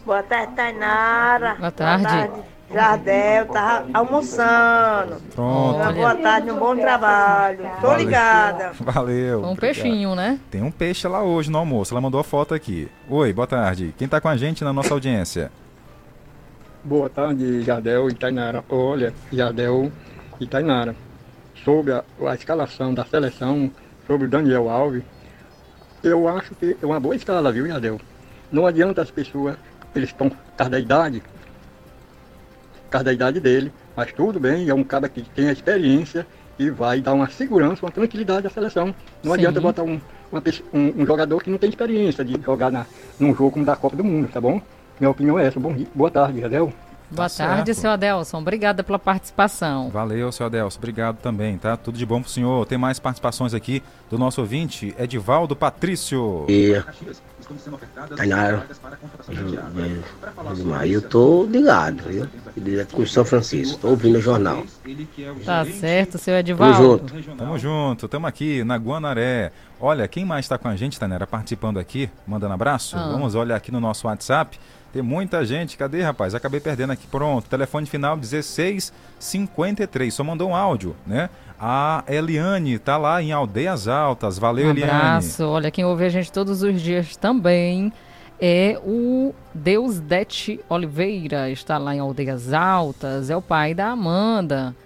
Boa tarde, Tainara. Boa tarde. Jardel, tava almoçando. Pronto. Uma boa tarde, um bom trabalho. Tô Valeu. ligada. Valeu. Um obrigado. peixinho, né? Tem um peixe lá hoje no almoço. Ela mandou a foto aqui. Oi, boa tarde. Quem tá com a gente na nossa audiência? Boa tarde, Jardel e Tainara. Olha, Jardel e Tainara, sobre a, a escalação da seleção, sobre o Daniel Alves, eu acho que é uma boa escala, viu, Jardel? Não adianta as pessoas, eles estão por causa da idade, causa da idade dele, mas tudo bem, é um cara que tem a experiência e vai dar uma segurança, uma tranquilidade à seleção. Não Sim. adianta botar um, uma um, um jogador que não tem experiência de jogar na, num jogo como da Copa do Mundo, tá bom? Minha opinião é essa. Bom, dia- boa tarde, Jardel. Boa Tá tarde, certo. seu Adelson. Obrigada pela participação. Valeu, seu Adelso. Obrigado também, tá? Tudo de bom pro senhor. Tem mais participações aqui do nosso ouvinte, Edivaldo Patrício. E Tainara, eu tô ligado, viu? Direto com São Francisco, tô ouvindo o jornal. Tá certo, seu Tamo Edivaldo. junto. Tamo junto, tamo aqui na Guanaré. Olha, quem mais está com a gente, Tanera, participando aqui, mandando abraço? Ah. Vamos olhar aqui no nosso WhatsApp. Tem muita gente. Cadê, rapaz? Acabei perdendo aqui. Pronto. Telefone final 1653. Só mandou um áudio, né? A Eliane tá lá em Aldeias Altas. Valeu, Um Eliane. abraço. Olha, quem ouve a gente todos os dias também é o Deusdete Oliveira. Está lá em Aldeias Altas. É o pai da Amanda.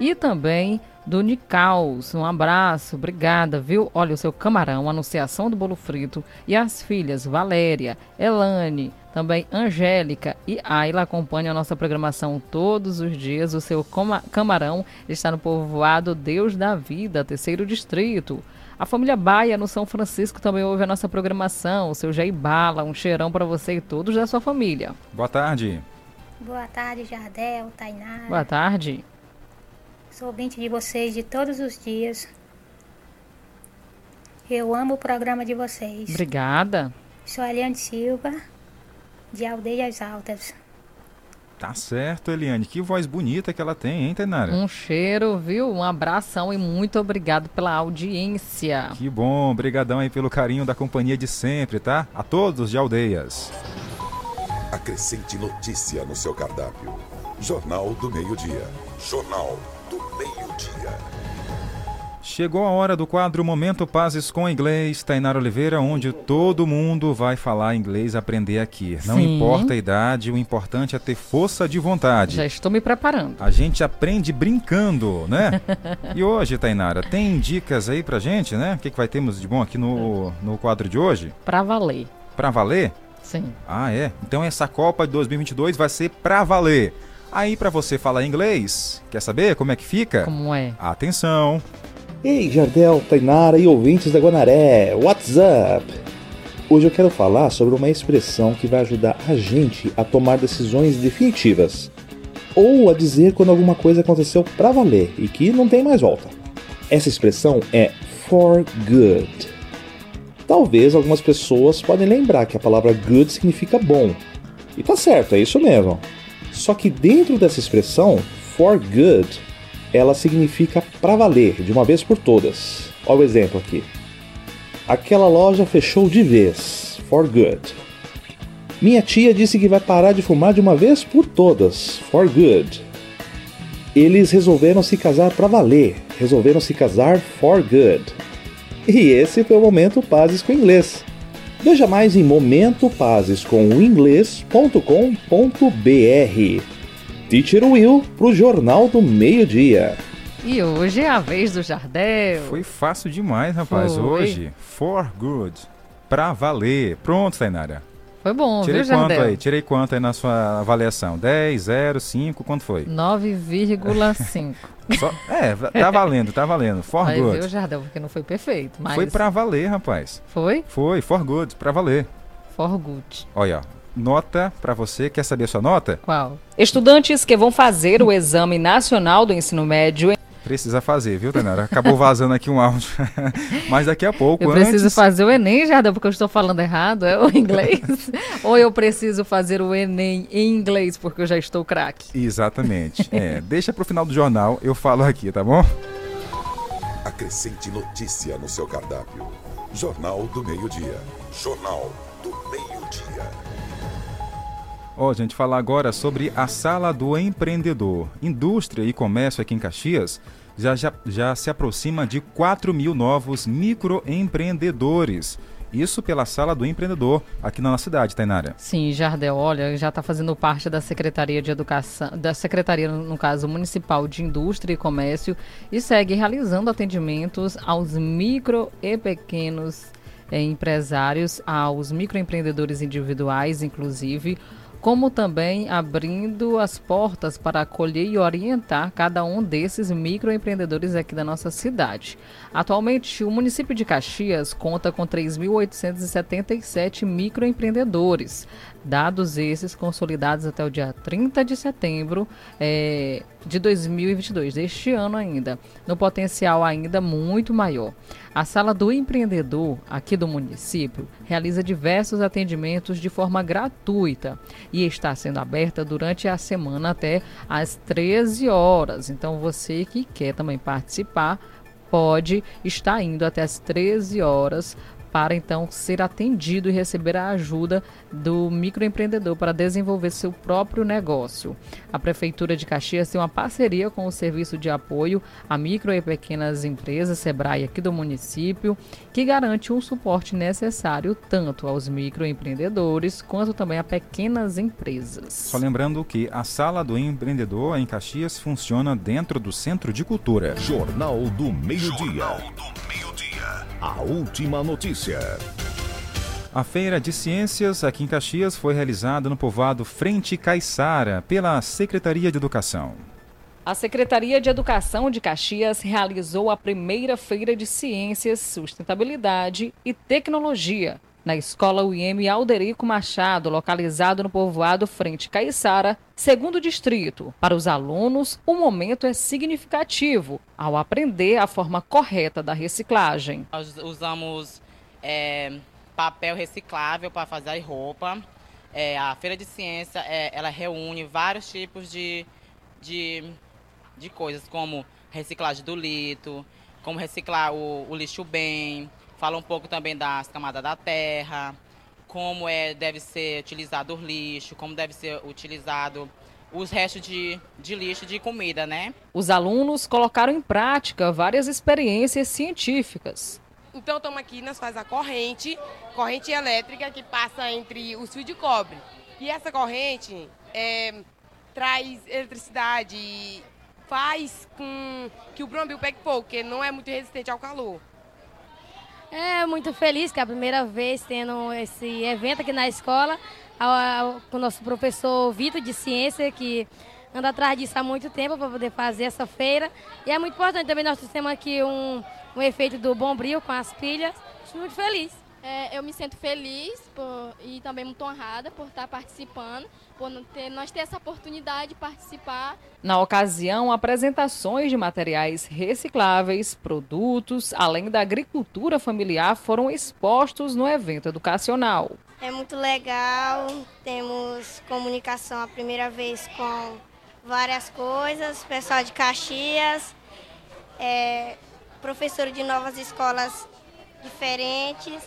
E também do Nicaus. Um abraço. Obrigada, viu? Olha, o seu camarão, anunciação do bolo frito. E as filhas Valéria, Elane, também Angélica e Ayla acompanham a nossa programação todos os dias. O seu camarão está no povoado Deus da Vida, terceiro distrito. A família Baia, no São Francisco, também ouve a nossa programação. O seu Jair Bala, um cheirão para você e todos da sua família. Boa tarde. Boa tarde, Jardel, Tainara. Boa tarde. Sou ouvinte de vocês de todos os dias. Eu amo o programa de vocês. Obrigada. Sou Eliane Silva, de Aldeias Altas. Tá certo, Eliane. Que voz bonita que ela tem, hein, Tainara? Um cheiro, viu? Um abração e muito obrigado pela audiência. Que bom. Obrigadão aí pelo carinho da companhia de sempre, tá? A todos de Aldeias. Acrescente notícia no seu cardápio. Jornal do Meio-Dia. Jornal Chegou a hora do quadro Momento Pazes com Inglês, Tainara Oliveira, onde todo mundo vai falar inglês, aprender aqui. Não Sim. importa a idade, o importante é ter força de vontade. Já estou me preparando. A gente aprende brincando, né? e hoje, Tainara, tem dicas aí pra gente, né? O que, que vai termos de bom aqui no, no quadro de hoje? Pra valer. Pra valer? Sim. Ah, é? Então essa Copa de 2022 vai ser pra valer. Aí, pra você falar inglês, quer saber como é que fica? Como é? Atenção! Ei, Jardel, Tainara e ouvintes da Guanaré, what's up? Hoje eu quero falar sobre uma expressão que vai ajudar a gente a tomar decisões definitivas. Ou a dizer quando alguma coisa aconteceu pra valer e que não tem mais volta. Essa expressão é for good. Talvez algumas pessoas podem lembrar que a palavra good significa bom. E tá certo, é isso mesmo. Só que dentro dessa expressão, for good, ela significa pra valer, de uma vez por todas. Olha o exemplo aqui. Aquela loja fechou de vez, for good. Minha tia disse que vai parar de fumar de uma vez por todas, for good. Eles resolveram se casar para valer, resolveram se casar for good. E esse foi o momento Pazes com Inglês. Veja mais em momentopassescominglês.com.br. Teacher Will pro Jornal do Meio-Dia. E hoje é a vez do Jardel. Foi fácil demais, rapaz. Foi. Hoje, for good. Pra valer. Pronto, Tainara. Foi bom, Tirei viu, quanto Jardel? aí? Tirei quanto aí na sua avaliação? 10, 0, 5, quanto foi? 9,5. Só- é, tá valendo, tá valendo. For Aí, good. viu, Jardel? Porque não foi perfeito, mas... Foi pra valer, rapaz. Foi? Foi, for good, pra valer. For good. Olha, ó, nota pra você. Quer saber a sua nota? Qual? Estudantes que vão fazer o Exame Nacional do Ensino Médio Precisa fazer, viu, Tainara? Acabou vazando aqui um áudio. Mas daqui a pouco, Eu preciso antes... fazer o Enem, Jardel, porque eu estou falando errado, é o inglês? Ou eu preciso fazer o Enem em inglês, porque eu já estou craque? Exatamente. É, deixa pro final do jornal, eu falo aqui, tá bom? Acrescente notícia no seu cardápio. Jornal do Meio-Dia. Jornal do Meio-Dia. Ó, gente, falar agora sobre a Sala do Empreendedor. Indústria e comércio aqui em Caxias já, já, já se aproxima de 4 mil novos microempreendedores. Isso pela Sala do Empreendedor aqui na nossa cidade, Tainara. Sim, Jardel, olha, já está fazendo parte da Secretaria de Educação, da Secretaria, no caso, Municipal de Indústria e Comércio, e segue realizando atendimentos aos micro e pequenos eh, empresários, aos microempreendedores individuais, inclusive, como também abrindo as portas para acolher e orientar cada um desses microempreendedores aqui da nossa cidade. Atualmente, o município de Caxias conta com 3.877 microempreendedores, dados esses consolidados até o dia 30 de setembro eh, de 2022, deste ano ainda, no potencial ainda muito maior. A Sala do Empreendedor, aqui do município, realiza diversos atendimentos de forma gratuita e está sendo aberta durante a semana até às 13 horas. Então, você que quer também participar, pode estar indo até às 13 horas para então ser atendido e receber a ajuda do microempreendedor para desenvolver seu próprio negócio. A Prefeitura de Caxias tem uma parceria com o Serviço de Apoio a Micro e Pequenas Empresas, SEBRAE, aqui do município, que garante um suporte necessário tanto aos microempreendedores quanto também a pequenas empresas. Só lembrando que a Sala do Empreendedor em Caxias funciona dentro do Centro de Cultura. Jornal do Meio-Dia. A última notícia. A Feira de Ciências aqui em Caxias foi realizada no povoado Frente Caiçara pela Secretaria de Educação. A Secretaria de Educação de Caxias realizou a primeira feira de Ciências, Sustentabilidade e Tecnologia na Escola UIM Alderico Machado, localizado no povoado Frente Caiçara, segundo distrito. Para os alunos, o momento é significativo ao aprender a forma correta da reciclagem. Nós usamos é, papel reciclável para fazer roupa. É, a Feira de Ciência é, ela reúne vários tipos de, de, de coisas, como reciclagem do lito, como reciclar o, o lixo bem, fala um pouco também das camadas da terra, como é, deve ser utilizado o lixo, como deve ser utilizado os restos de, de lixo de comida, né? Os alunos colocaram em prática várias experiências científicas. Então estamos aqui, nós faz a corrente, corrente elétrica que passa entre os fios de cobre. E essa corrente é, traz eletricidade e faz com que o brombil pegue fogo, porque não é muito resistente ao calor. É muito feliz que é a primeira vez tendo esse evento aqui na escola, ao- ao- com o nosso professor Vitor de Ciência, que anda atrás disso há muito tempo para poder fazer essa feira. E é muito importante também nós temos aqui um, um efeito do bombril com as pilhas. Estou muito feliz. É, eu me sinto feliz por- e também muito honrada por estar participando, por ter- nós ter essa oportunidade de participar. Na ocasião, apresentações de materiais recicláveis, produtos, além da agricultura familiar, foram expostos no evento educacional. É muito legal, temos comunicação a primeira vez com várias coisas, pessoal de Caxias, é, professor de novas escolas diferentes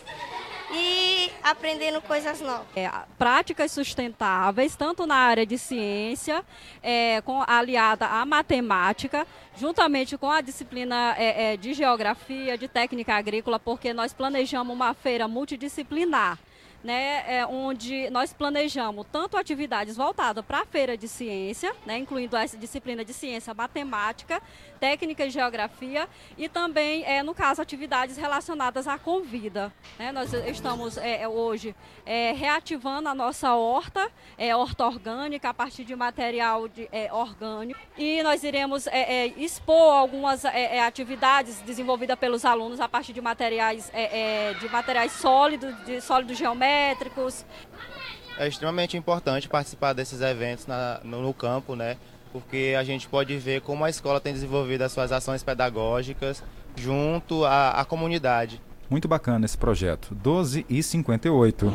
e aprendendo coisas novas. É, práticas sustentáveis, tanto na área de ciência, é, com, aliada à matemática, juntamente com a disciplina é, é de geografia, de técnica agrícola, porque nós planejamos uma feira multidisciplinar né, é, onde nós planejamos tanto atividades voltadas para a feira de ciência, né, incluindo essa disciplina de ciência matemática, técnica e geografia, e também, é, no caso, atividades relacionadas à convida. Né? Nós estamos é, hoje é, reativando a nossa horta, é, horta orgânica, a partir de material de, orgânico, e nós iremos expor algumas atividades desenvolvidas pelos alunos a partir de materiais, de materiais sólidos, de sólidos geométricos. É extremamente importante participar desses eventos na, no, no campo, né? Porque a gente pode ver como a escola tem desenvolvido as suas ações pedagógicas junto à, à comunidade. Muito bacana esse projeto. 12 e 58.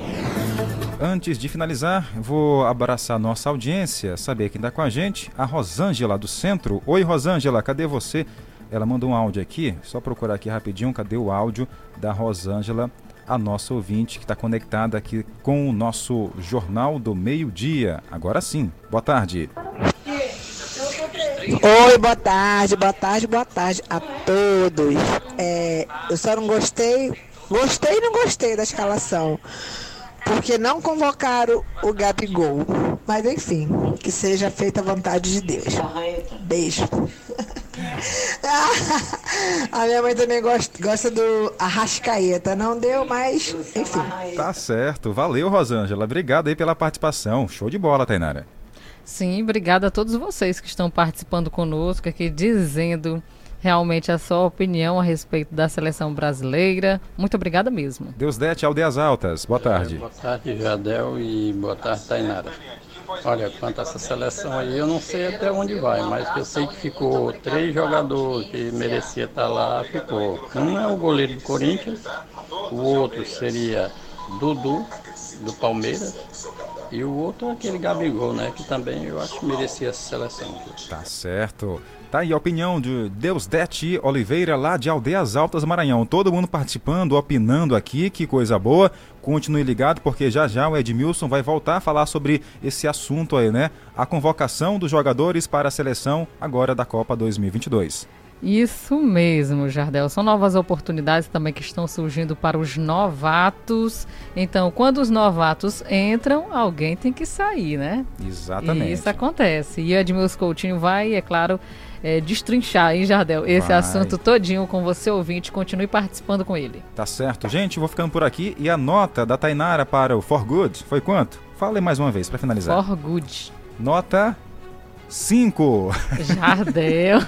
Antes de finalizar, vou abraçar nossa audiência, saber quem está com a gente, a Rosângela do Centro. Oi, Rosângela, cadê você? Ela mandou um áudio aqui, só procurar aqui rapidinho, cadê o áudio da Rosângela, a nossa ouvinte que está conectada aqui com o nosso Jornal do Meio Dia. Agora sim, boa tarde. Oi, boa tarde, boa tarde, boa tarde a todos. É, eu só não gostei, gostei e não gostei da escalação, porque não convocaram o Gabigol. Mas enfim, que seja feita a vontade de Deus. Beijo. a minha mãe também gosta, gosta do Arrascaeta. Não deu, mas enfim. Tá certo. Valeu, Rosângela. Obrigado aí pela participação. Show de bola, Tainara. Sim, obrigada a todos vocês que estão participando conosco aqui, dizendo realmente a sua opinião a respeito da seleção brasileira. Muito obrigada mesmo. Deus Dete, Aldeias Altas. Boa tarde. É, boa tarde, Jadel, e boa tarde, Tainara. Olha, quanto a essa seleção aí, eu não sei até onde vai, mas eu sei que ficou três jogadores que merecia estar lá, ficou. Um é o goleiro do Corinthians, o outro seria Dudu, do Palmeiras, e o outro é aquele Gabigol, né? Que também eu acho que merecia essa seleção. Tá certo. Tá aí a opinião de Deus Dete Oliveira, lá de Aldeias Altas, Maranhão. Todo mundo participando, opinando aqui, que coisa boa. Continue ligado, porque já já o Edmilson vai voltar a falar sobre esse assunto aí, né? A convocação dos jogadores para a seleção agora da Copa 2022. Isso mesmo, Jardel. São novas oportunidades também que estão surgindo para os novatos. Então, quando os novatos entram, alguém tem que sair, né? Exatamente. E isso acontece. E Edmilson Coutinho vai, é claro, é, destrinchar, hein, Jardel? Esse vai. assunto todinho com você, ouvinte. Continue participando com ele. Tá certo. Gente, vou ficando por aqui. E a nota da Tainara para o For Good foi quanto? Fale mais uma vez para finalizar. For Good. Nota 5. Jardel.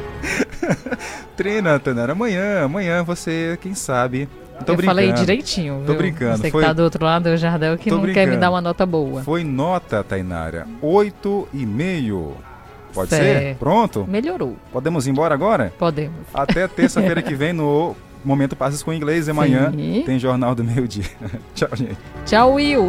Treina, Tanera. Amanhã, amanhã você, quem sabe. Tô eu brincando. falei direitinho. Tô viu? brincando. Você Foi... que tá do outro lado, é o Jardel, que Tô não brincando. quer me dar uma nota boa. Foi nota, Tainara. 8,5. Pode certo. ser? Pronto? Melhorou. Podemos ir embora agora? Podemos. Até terça-feira que vem no Momento Passes com Inglês. Amanhã Sim. tem Jornal do Meio Dia. Tchau, gente. Tchau, Will.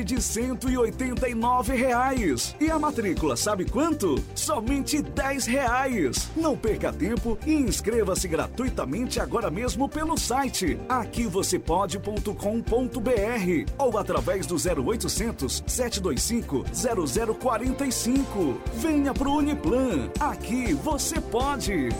de 189 reais. E a matrícula, sabe quanto? Somente 10 reais. Não perca tempo e inscreva-se gratuitamente agora mesmo pelo site aquivocêpode.com.br ou através do 0800 725 0045. Venha pro Uniplan. Aqui você pode.